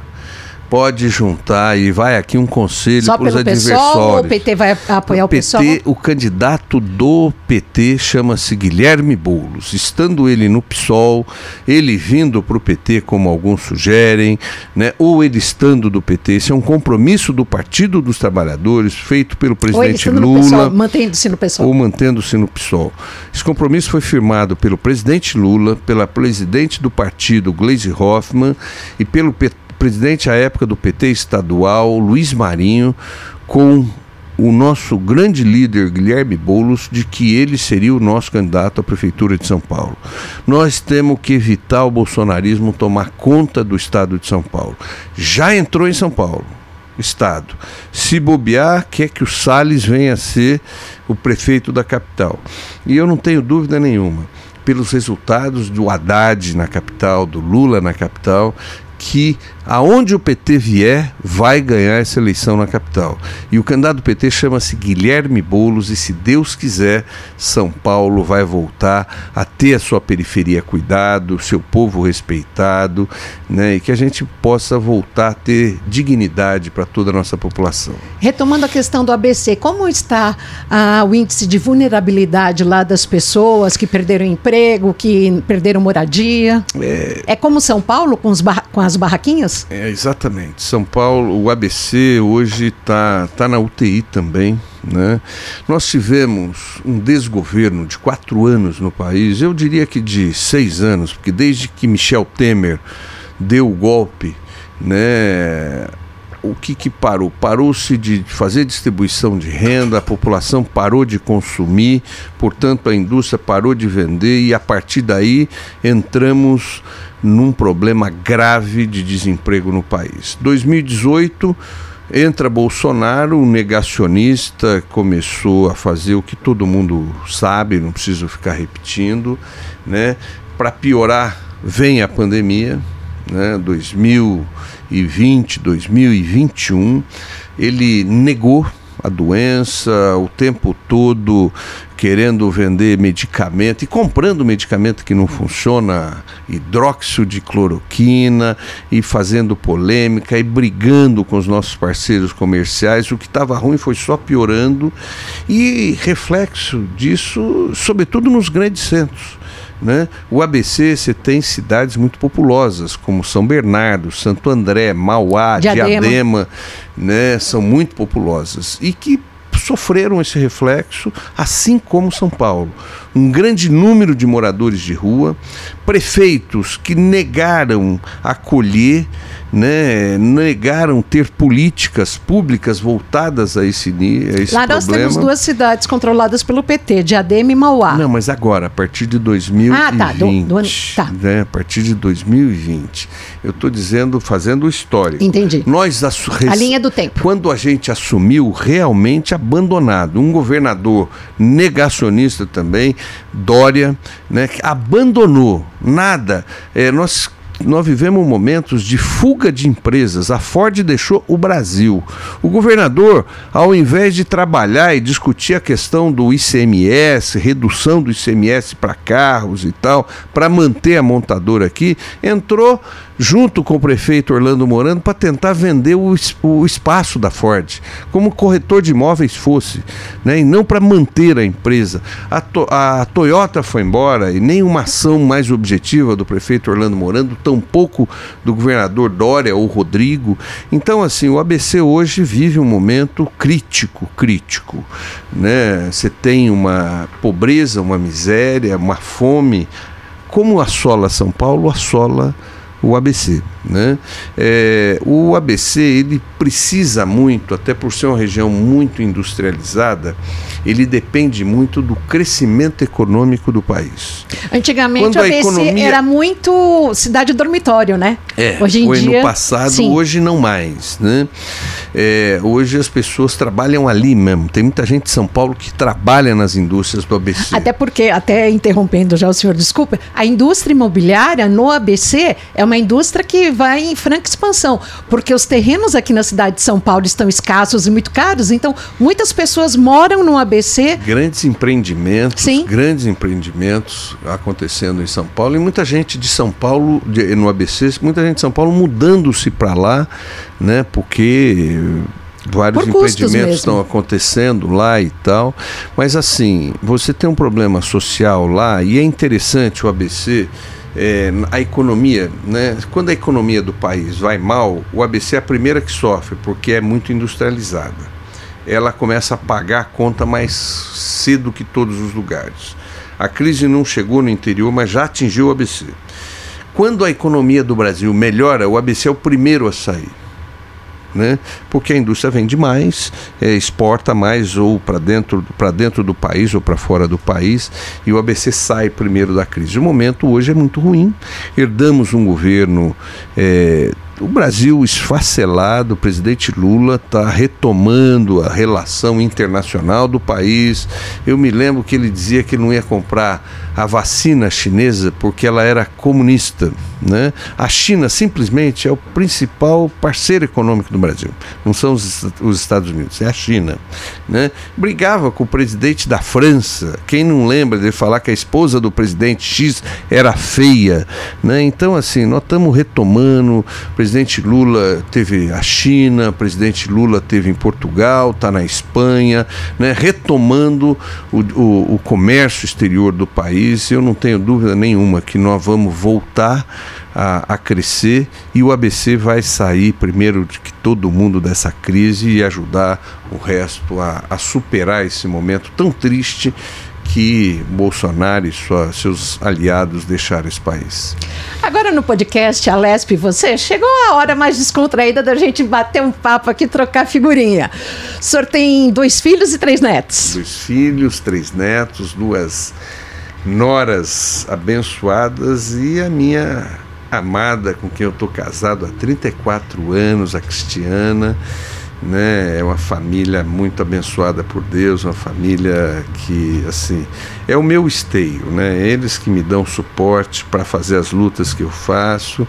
S2: pode juntar e vai aqui um conselho para os adversários. Ou
S1: o PT vai apoiar o, o PT,
S2: O candidato do PT chama-se Guilherme Boulos. Estando ele no PSOL, ele vindo para o PT, como alguns sugerem, né, ou ele estando do PT, esse é um compromisso do Partido dos Trabalhadores feito pelo presidente Lula.
S1: Mantendo-se no PSOL.
S2: Ou mantendo-se no PSOL. Esse compromisso foi firmado pelo presidente Lula, pela presidente do partido, Gleisi Hoffmann, e pelo PT presidente à época do PT estadual, Luiz Marinho, com o nosso grande líder Guilherme Boulos de que ele seria o nosso candidato à prefeitura de São Paulo. Nós temos que evitar o bolsonarismo tomar conta do estado de São Paulo. Já entrou em São Paulo, estado. Se bobear, quer que o Salles venha a ser o prefeito da capital. E eu não tenho dúvida nenhuma pelos resultados do Haddad na capital, do Lula na capital, que aonde o PT vier, vai ganhar essa eleição na capital. E o candidato do PT chama-se Guilherme Boulos, e se Deus quiser, São Paulo vai voltar a ter a sua periferia cuidado, seu povo respeitado, né? e que a gente possa voltar a ter dignidade para toda a nossa população.
S1: Retomando a questão do ABC, como está ah, o índice de vulnerabilidade lá das pessoas que perderam emprego, que perderam moradia? É, é como São Paulo, com, com as barraquinhas?
S2: É, exatamente. São Paulo, o ABC hoje está tá na UTI também. Né? Nós tivemos um desgoverno de quatro anos no país, eu diria que de seis anos, porque desde que Michel Temer deu o golpe, né, o que, que parou? Parou-se de fazer distribuição de renda, a população parou de consumir, portanto a indústria parou de vender e a partir daí entramos num problema grave de desemprego no país. 2018 entra Bolsonaro, um negacionista, começou a fazer o que todo mundo sabe, não preciso ficar repetindo, né? Para piorar, vem a pandemia, né? 2020, 2021, ele negou a doença, o tempo todo querendo vender medicamento e comprando medicamento que não funciona, hidróxido de cloroquina e fazendo polêmica e brigando com os nossos parceiros comerciais. O que estava ruim foi só piorando e reflexo disso, sobretudo nos grandes centros. Né? O ABC você tem cidades muito populosas, como São Bernardo, Santo André, Mauá, Diadema, Diadema né? são muito populosas e que sofreram esse reflexo, assim como São Paulo. Um grande número de moradores de rua, prefeitos que negaram acolher né, negaram ter políticas públicas voltadas a esse, a esse
S1: Lá nós temos duas cidades controladas pelo PT, Diadema e Mauá.
S2: Não, mas agora, a partir de 2020, ah, tá, do, do ano, tá. Né, a partir de 2020, eu estou dizendo, fazendo o histórico.
S1: Entendi.
S2: Nós
S1: a linha do tempo.
S2: Quando a gente assumiu, realmente abandonado, um governador negacionista também, Dória, né, que abandonou nada. É, nós nós vivemos momentos de fuga de empresas. A Ford deixou o Brasil. O governador, ao invés de trabalhar e discutir a questão do ICMS, redução do ICMS para carros e tal, para manter a montadora aqui, entrou junto com o prefeito Orlando Morando para tentar vender o, o, espaço da Ford, como corretor de imóveis fosse, né? e não para manter a empresa. A, to, a Toyota foi embora e nenhuma ação mais objetiva do prefeito Orlando Morando, tampouco do governador Dória ou Rodrigo. Então, assim, o ABC hoje vive um momento crítico, crítico. Né? Você tem uma pobreza, uma miséria, uma fome. Como assola São Paulo, assola o ABC. Né? É, o ABC ele precisa muito, até por ser uma região muito industrializada, ele depende muito do crescimento econômico do país.
S1: Antigamente Quando o ABC economia... era muito cidade dormitório, né?
S2: É, hoje em foi dia, no passado, sim. hoje não mais. Né? É, hoje as pessoas trabalham ali mesmo. Tem muita gente de São Paulo que trabalha nas indústrias do ABC.
S1: Até porque, até interrompendo já o senhor, desculpa, a indústria imobiliária no ABC é uma indústria que vai em franca expansão, porque os terrenos aqui na cidade de São Paulo estão escassos e muito caros, então muitas pessoas moram no ABC.
S2: Grandes empreendimentos, Sim. grandes empreendimentos acontecendo em São Paulo e muita gente de São Paulo, de, no ABC, muita gente de São Paulo mudando-se para lá, né? Porque vários empreendimentos estão acontecendo lá e tal. Mas assim, você tem um problema social lá e é interessante o ABC é, a economia, né? quando a economia do país vai mal, o ABC é a primeira que sofre, porque é muito industrializada. Ela começa a pagar a conta mais cedo que todos os lugares. A crise não chegou no interior, mas já atingiu o ABC. Quando a economia do Brasil melhora, o ABC é o primeiro a sair né? porque a indústria vende mais, é, exporta mais ou para dentro, dentro do país ou para fora do país, e o ABC sai primeiro da crise. O momento hoje é muito ruim. Herdamos um governo é, o Brasil esfacelado, o presidente Lula está retomando a relação internacional do país. Eu me lembro que ele dizia que não ia comprar a vacina chinesa porque ela era comunista. Né? A China simplesmente é o principal parceiro econômico do Brasil. Não são os, os Estados Unidos, é a China. Né? Brigava com o presidente da França. Quem não lembra de falar que a esposa do presidente X era feia? Né? Então, assim, nós estamos retomando. O presidente Lula teve a China, o presidente Lula teve em Portugal, está na Espanha, né? retomando o, o, o comércio exterior do país. Eu não tenho dúvida nenhuma que nós vamos voltar a, a, crescer e o ABC vai sair primeiro de que todo mundo dessa crise e ajudar o resto a, a superar esse momento tão triste que Bolsonaro e sua, seus aliados deixaram esse país.
S1: Agora no podcast Alesp você chegou a hora mais descontraída da gente bater um papo aqui, trocar figurinha. O senhor tem dois filhos e três netos.
S2: Dois filhos, três netos, duas noras abençoadas e a minha amada com quem eu estou casado há 34 anos, a Cristiana né? É uma família muito abençoada por Deus, uma família que, assim, é o meu esteio, né? Eles que me dão suporte para fazer as lutas que eu faço,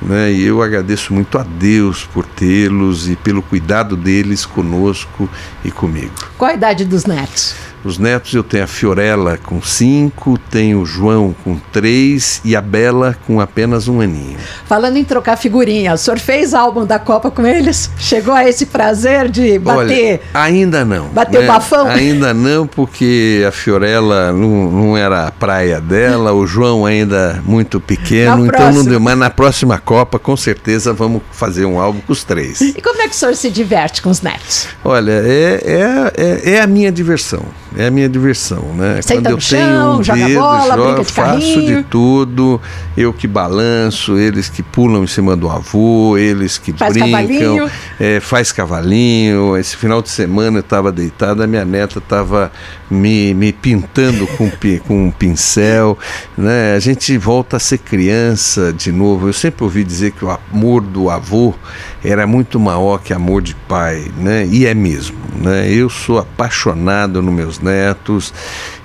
S2: né? E eu agradeço muito a Deus por tê-los e pelo cuidado deles conosco e comigo.
S1: Qual a idade dos netos?
S2: Os netos eu tenho a Fiorella com cinco, tenho o João com três e a Bela com apenas um aninho.
S1: Falando em trocar figurinha, o senhor fez álbum da Copa com eles? Chegou a esse prazer de bater? Olha,
S2: ainda não.
S1: Bater né? o bafão?
S2: Ainda não, porque a Fiorella não, não era a praia dela, o João ainda muito pequeno, na então próxima. não deu. Mas na próxima Copa, com certeza, vamos fazer um álbum com os três.
S1: E como é que o senhor se diverte com os netos?
S2: Olha, é, é, é, é a minha diversão é a minha diversão, né?
S1: Senta Quando eu chão, tenho um joga dedo, bola, jogo, de
S2: faço
S1: carrinho.
S2: de tudo, eu que balanço, eles que pulam em cima do avô, eles que
S1: faz
S2: brincam,
S1: cavalinho.
S2: É, faz cavalinho. Esse final de semana eu estava deitada, a minha neta estava me, me pintando com, *laughs* com um pincel, né? A gente volta a ser criança de novo. Eu sempre ouvi dizer que o amor do avô era muito maior que amor de pai, né? E é mesmo, né? Eu sou apaixonado nos meus netos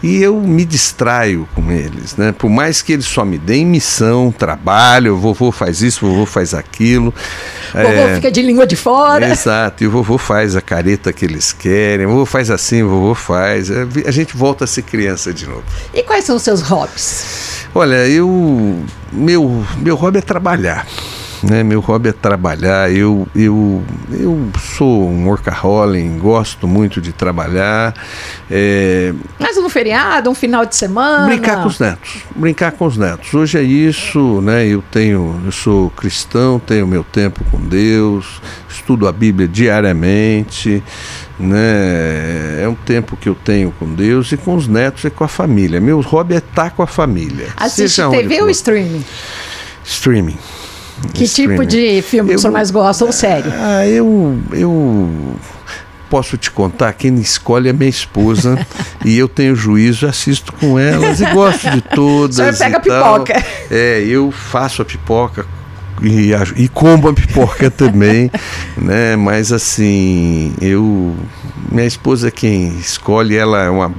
S2: e eu me distraio com eles, né? Por mais que eles só me deem missão, trabalho, o vovô faz isso, vovô faz aquilo.
S1: O vovô é, fica de língua de fora.
S2: Exato, e o vovô faz a careta que eles querem, o vovô faz assim, o vovô faz. É, a gente volta a ser criança de novo.
S1: E quais são os seus hobbies?
S2: Olha, eu meu meu hobby é trabalhar né? Meu hobby é trabalhar. Eu, eu, eu sou um workaholic, gosto muito de trabalhar. É...
S1: Mas um feriado, um final de semana?
S2: Brincar com os netos. Brincar com os netos. Hoje é isso, né? Eu tenho, eu sou cristão, tenho meu tempo com Deus, estudo a Bíblia diariamente. Né? É um tempo que eu tenho com Deus e com os netos e com a família. Meu hobby é estar com a família.
S1: Assiste TV ou streaming?
S2: Streaming.
S1: Que tipo de filme eu, o senhor mais gosta ou série?
S2: Ah, eu, eu posso te contar, quem escolhe é minha esposa *laughs* e eu tenho juízo, assisto com elas e gosto de todas. *laughs* O
S1: senhor pega a pipoca.
S2: É, eu faço a pipoca e, e como a pipoca *laughs* também, né? Mas assim, eu minha esposa é quem escolhe, ela é uma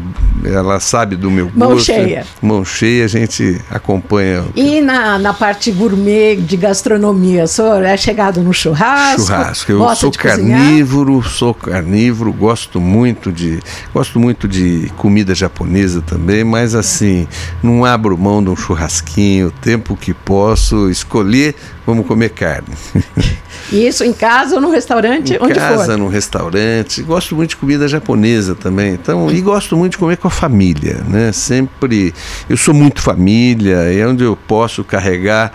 S2: ela sabe do meu gosto.
S1: Mão cheia.
S2: Mão cheia, a gente acompanha.
S1: E na, na parte gourmet de gastronomia, o senhor é chegado no churrasco?
S2: Churrasco. Eu sou carnívoro, cozinhar? sou carnívoro, gosto muito de gosto muito de comida japonesa também, mas assim, não abro mão de um churrasquinho, o tempo que posso escolher vamos comer carne. *laughs*
S1: Isso em casa ou no restaurante?
S2: Em
S1: onde
S2: casa, for? no restaurante. Gosto muito de comida japonesa também. Então, e gosto muito de comer com a família, né? Sempre. Eu sou muito família, é onde eu posso carregar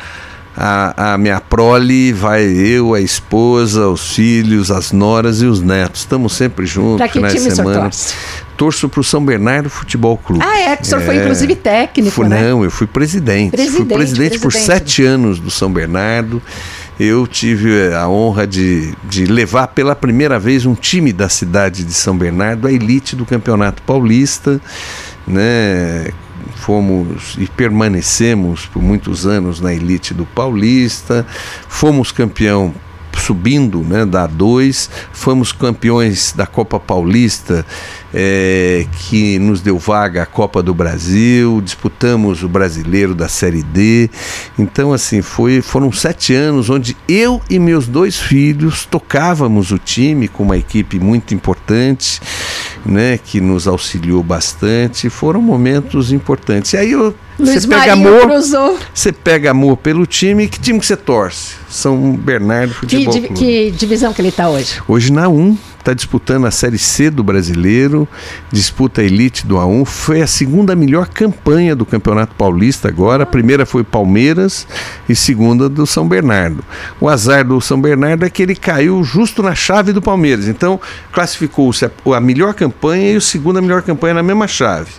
S2: a, a, minha prole vai eu, a esposa, os filhos, as noras e os netos. Estamos sempre juntos.
S1: Para que time
S2: semana. Torço para o São Bernardo Futebol Clube.
S1: Ah, é, que o senhor é, foi inclusive técnico,
S2: fui,
S1: né?
S2: Não, eu fui presidente.
S1: presidente
S2: fui presidente, presidente por sete anos do São Bernardo. Eu tive a honra de, de levar pela primeira vez um time da cidade de São Bernardo à elite do Campeonato Paulista, né? fomos e permanecemos por muitos anos na elite do Paulista, fomos campeão subindo né, da A2, fomos campeões da Copa Paulista, é, que nos deu vaga à Copa do Brasil, disputamos o brasileiro da Série D. Então, assim, foi, foram sete anos onde eu e meus dois filhos tocávamos o time com uma equipe muito importante. Né, que nos auxiliou bastante, foram momentos importantes. E aí eu
S1: você pega amor, cruzou.
S2: Você pega amor pelo time. Que time que você torce? São Bernardo Futebol
S1: que, que divisão que ele está hoje?
S2: Hoje na 1, está disputando a Série C do Brasileiro, disputa a Elite do A1. Foi a segunda melhor campanha do Campeonato Paulista agora. A primeira foi Palmeiras e segunda do São Bernardo. O azar do São Bernardo é que ele caiu justo na chave do Palmeiras. Então, classificou-se a, a melhor campanha e a segunda melhor campanha na mesma chave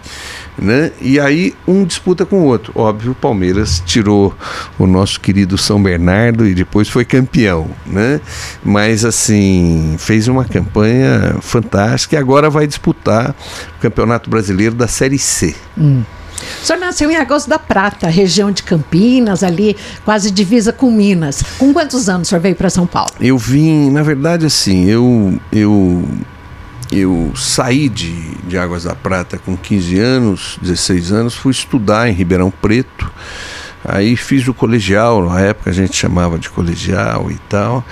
S2: né? E aí um disputa com o outro. Óbvio, o Palmeiras tirou o nosso querido São Bernardo e depois foi campeão, né? Mas assim, fez uma campanha fantástica e agora vai disputar o Campeonato Brasileiro da Série C.
S1: Hum. O senhor nasceu em Agosto da Prata, região de Campinas, ali quase divisa com Minas. Com quantos anos o senhor veio para São Paulo?
S2: Eu vim, na verdade, assim, eu, eu eu saí de, de Águas da Prata com 15 anos, 16 anos, fui estudar em Ribeirão Preto. Aí fiz o colegial, na época a gente chamava de colegial e tal.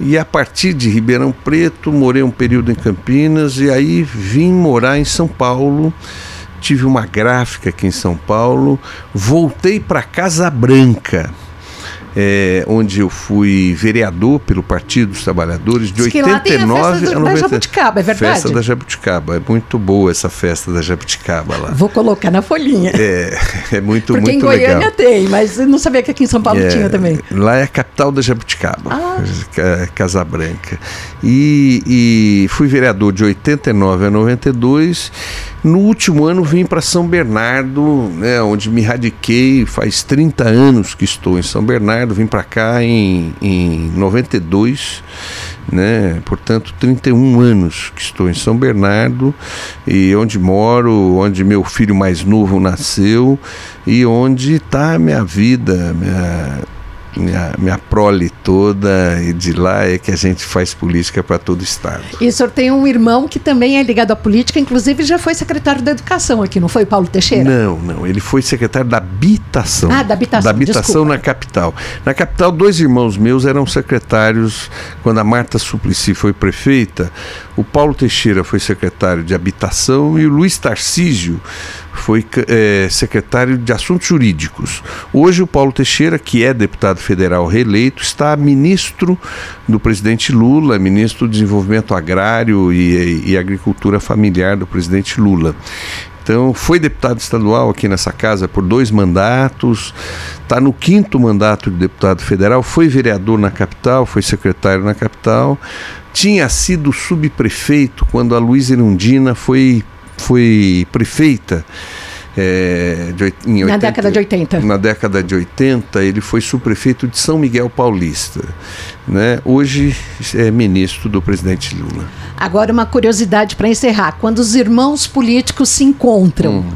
S2: E a partir de Ribeirão Preto, morei um período em Campinas e aí vim morar em São Paulo. Tive uma gráfica aqui em São Paulo, voltei para Casa Branca é, onde eu fui vereador pelo Partido dos Trabalhadores de Diz 89
S1: a 90. Da Jabuticaba, é verdade?
S2: Festa da Jabuticaba, é muito boa essa festa da Jabuticaba lá.
S1: Vou colocar na folhinha.
S2: É, *laughs* é muito,
S1: Porque
S2: muito
S1: em Goiânia
S2: legal.
S1: tem, mas eu não sabia que aqui em São Paulo é, tinha também.
S2: Lá é a capital da Jabuticaba, ah. É Casa Branca. E, e fui vereador de 89 a 92 no último ano vim para São Bernardo, né, onde me radiquei, faz 30 anos que estou em São Bernardo, vim para cá em, em 92, né, portanto 31 anos que estou em São Bernardo e onde moro, onde meu filho mais novo nasceu e onde está a minha vida, minha, minha, minha prole toda, e de lá é que a gente faz política para todo o Estado.
S1: E o senhor tem um irmão que também é ligado à política, inclusive já foi secretário da Educação aqui, não foi, Paulo Teixeira?
S2: Não, não, ele foi secretário da Habitação.
S1: Ah, da Habitação.
S2: Da Habitação na capital. Na capital, dois irmãos meus eram secretários, quando a Marta Suplicy foi prefeita, o Paulo Teixeira foi secretário de Habitação e o Luiz Tarcísio foi é, secretário de Assuntos Jurídicos. Hoje o Paulo Teixeira, que é deputado federal reeleito, está ministro do presidente Lula, ministro do Desenvolvimento Agrário e, e Agricultura Familiar do presidente Lula. Então, foi deputado estadual aqui nessa casa por dois mandatos, está no quinto mandato de deputado federal, foi vereador na capital, foi secretário na capital, tinha sido subprefeito quando a Luísa Erundina foi foi prefeita. É,
S1: de, em 80, na década de 80.
S2: Na década de 80, ele foi subprefeito de São Miguel Paulista. Né? Hoje é ministro do presidente Lula.
S1: Agora, uma curiosidade para encerrar: quando os irmãos políticos se encontram hum.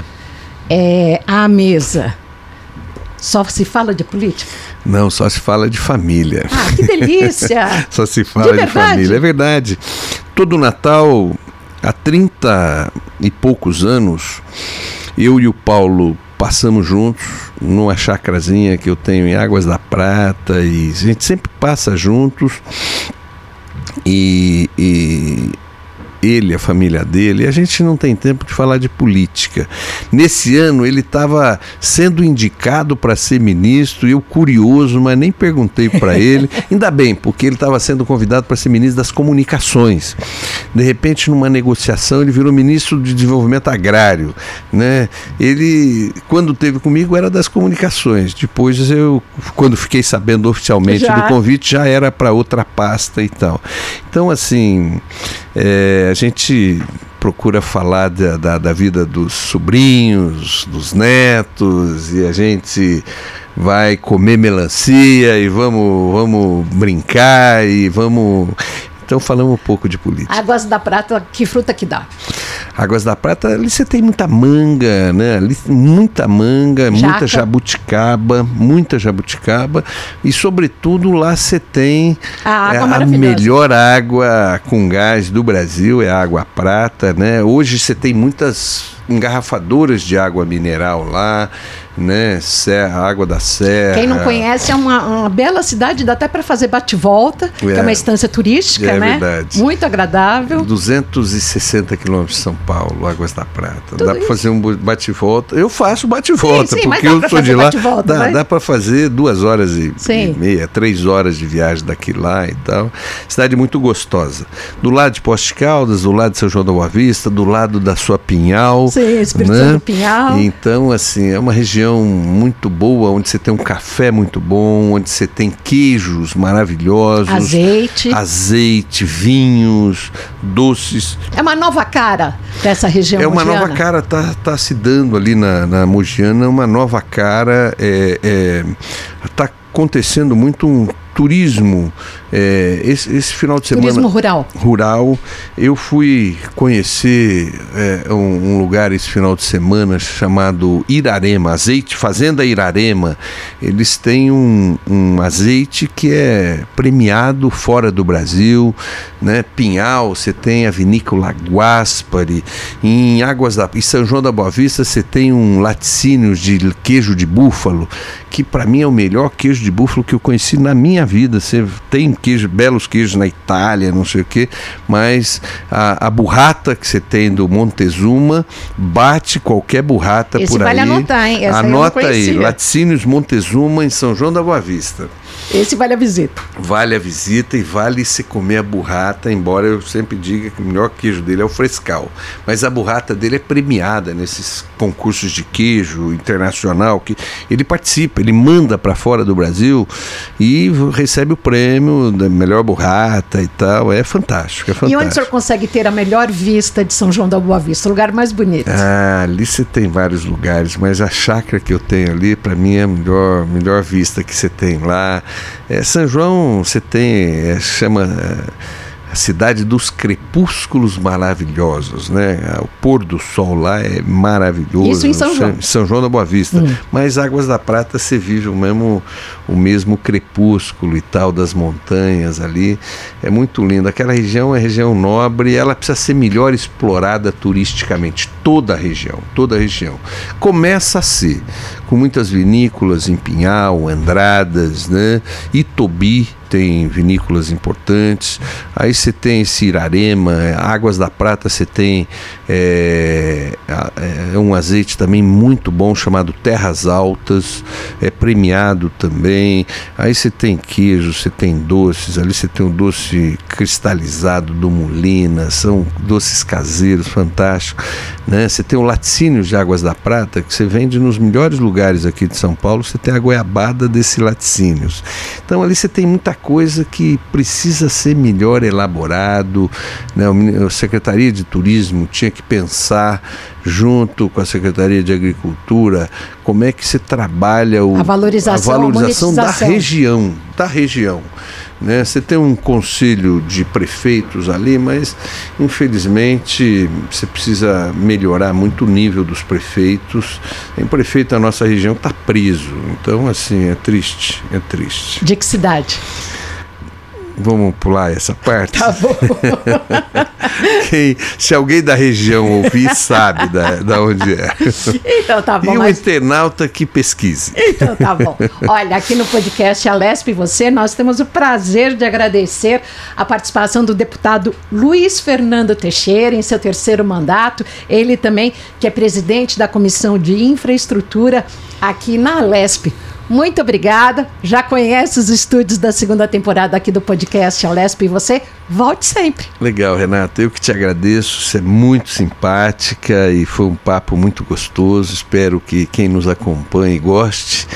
S1: é, à mesa, só se fala de política?
S2: Não, só se fala de família.
S1: Ah, que delícia! *laughs*
S2: só se fala de, de família, é verdade. Todo Natal há 30 e poucos anos, eu e o Paulo passamos juntos numa chacrazinha que eu tenho em Águas da Prata e a gente sempre passa juntos. E, e ele, a família dele, a gente não tem tempo de falar de política. Nesse ano ele estava sendo indicado para ser ministro, eu curioso, mas nem perguntei para ele. *laughs* Ainda bem, porque ele estava sendo convidado para ser ministro das comunicações. De repente, numa negociação, ele virou ministro de desenvolvimento agrário, né? Ele, quando teve comigo, era das comunicações. Depois eu, quando fiquei sabendo oficialmente já. do convite, já era para outra pasta e tal. Então, assim, é, a gente procura falar da, da, da, vida dos sobrinhos, dos netos, e a gente vai comer melancia e vamos, vamos brincar e vamos Então falamos um pouco de política.
S1: Águas da Prata, que fruta que dá?
S2: Águas da Prata, ali você tem muita manga, né? Ali, muita manga, Jaca. muita jabuticaba, muita jabuticaba e sobretudo lá você tem
S1: a,
S2: é,
S1: a
S2: melhor água com gás do Brasil, é a água prata, né? Hoje você tem muitas engarrafadoras de água mineral lá, né? Serra, Água da Serra.
S1: Quem não conhece é uma, uma bela cidade, dá até para fazer bate-volta, é, que é uma estância turística,
S2: é
S1: né?
S2: Verdade.
S1: Muito agradável.
S2: 260 quilômetros de São Paulo, Águas da Prata. Tudo dá para fazer um bate-volta. Eu faço bate-volta, porque eu sou de lá. Dá, dá para fazer duas horas e, e, meia, três horas de viagem daqui lá e tal. Cidade muito gostosa. Do lado de Poste Caldas, do lado de São João da Boa Vista, do lado da sua Pinhal.
S1: Sim, Espírito né? Santo Pinhal.
S2: Então, assim, é uma região região muito boa, onde você tem um café muito bom, onde você tem queijos maravilhosos,
S1: azeite,
S2: azeite, vinhos, doces.
S1: É uma nova cara dessa região.
S2: É uma
S1: mogiana.
S2: nova cara, tá, tá se dando ali na, na Mogiana, uma nova cara. É, é, tá acontecendo muito um turismo é, esse, esse, final de semana.
S1: Turismo rural.
S2: Rural. Eu fui conhecer é, um, um, lugar esse final de semana chamado Irarema, azeite Fazenda Irarema. Eles têm um, um azeite que é premiado fora do Brasil, né? Pinhal, você tem a vinícola Guaspari. Em Águas da em São João da Boa Vista você tem um laticínio de queijo de búfalo, que para mim é o melhor queijo de búfalo que eu conheci na minha vida. Você tem queijo, belos queijos na Itália, não sei o quê, mas a, a burrata que você tem do Montezuma bate qualquer burrata
S1: Esse
S2: por
S1: vale
S2: aí.
S1: anotar, hein? Essa
S2: Anota aí, Laticínios Montezuma em São João da Boa Vista.
S1: Esse vale a visita.
S2: Vale a visita e vale se comer a burrata, embora eu sempre diga que o melhor queijo dele é o frescal. Mas a burrata dele é premiada nesses concursos de queijo internacional que ele participa, ele manda para fora do Brasil e recebe o prêmio da melhor burrata e tal. É fantástico, é fantástico.
S1: E onde o senhor consegue ter a melhor vista de São João da Boa Vista? O lugar mais bonito?
S2: Ah, ali você tem vários lugares, mas a chácara que eu tenho ali, para mim, é a melhor, melhor vista que você tem lá. É, São João, você tem, é, chama é, a cidade dos crepúsculos maravilhosos, né? O pôr do sol lá é maravilhoso.
S1: Isso em São João.
S2: São João da Boa Vista. Hum. Mas Águas da Prata você vive o mesmo, o mesmo crepúsculo e tal das montanhas ali. É muito lindo. Aquela região é região nobre, ela precisa ser melhor explorada turisticamente. Toda a região, toda a região. Começa a ser, com muitas vinícolas em Pinhal, Andradas, né? Itobi, tem vinícolas importantes. Aí você tem esse Irarema, Águas da Prata, você tem é, é, um azeite também muito bom chamado Terras Altas, é premiado também. Aí você tem queijo, você tem doces, ali você tem um doce cristalizado do Molina, são doces caseiros fantásticos. Né? Você tem o laticínio de Águas da Prata, que você vende nos melhores lugares aqui de São Paulo, você tem a goiabada desse laticínios. Então ali você tem muita coisa que precisa ser melhor elaborado. Né? A Secretaria de Turismo tinha que pensar junto com a Secretaria de Agricultura como é que se trabalha o,
S1: a valorização,
S2: a valorização a da região, da região. Né? Você tem um conselho de prefeitos ali, mas infelizmente você precisa melhorar muito o nível dos prefeitos. Tem prefeito da nossa região que está preso, então assim é triste, é triste.
S1: De que cidade?
S2: Vamos pular essa parte?
S1: Tá bom. *laughs*
S2: Quem, se alguém da região ouvir, sabe da, da onde é.
S1: Então tá bom.
S2: E o mas... internauta que pesquise.
S1: Então tá bom. Olha, aqui no podcast Alesp e Você, nós temos o prazer de agradecer a participação do deputado Luiz Fernando Teixeira em seu terceiro mandato. Ele também, que é presidente da Comissão de Infraestrutura aqui na Alesp. Muito obrigada. Já conhece os estúdios da segunda temporada aqui do podcast Alesp e você volte sempre.
S2: Legal, Renata. Eu que te agradeço. Você é muito simpática e foi um papo muito gostoso. Espero que quem nos acompanhe goste,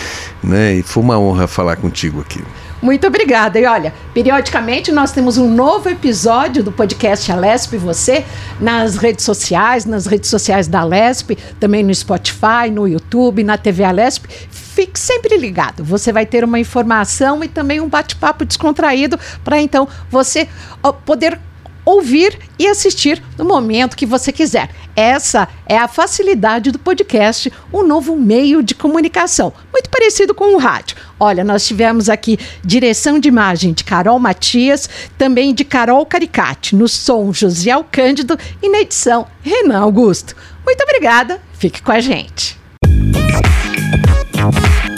S2: né? E foi uma honra falar contigo aqui.
S1: Muito obrigada. E olha, periodicamente nós temos um novo episódio do podcast Alesp Você nas redes sociais, nas redes sociais da Alesp, também no Spotify, no YouTube, na TV Alesp fique sempre ligado. Você vai ter uma informação e também um bate-papo descontraído para então você poder ouvir e assistir no momento que você quiser. Essa é a facilidade do podcast, um novo meio de comunicação, muito parecido com o rádio. Olha, nós tivemos aqui direção de imagem de Carol Matias, também de Carol Caricati, no som José Cândido e na edição Renan Augusto. Muito obrigada, fique com a gente. Peace.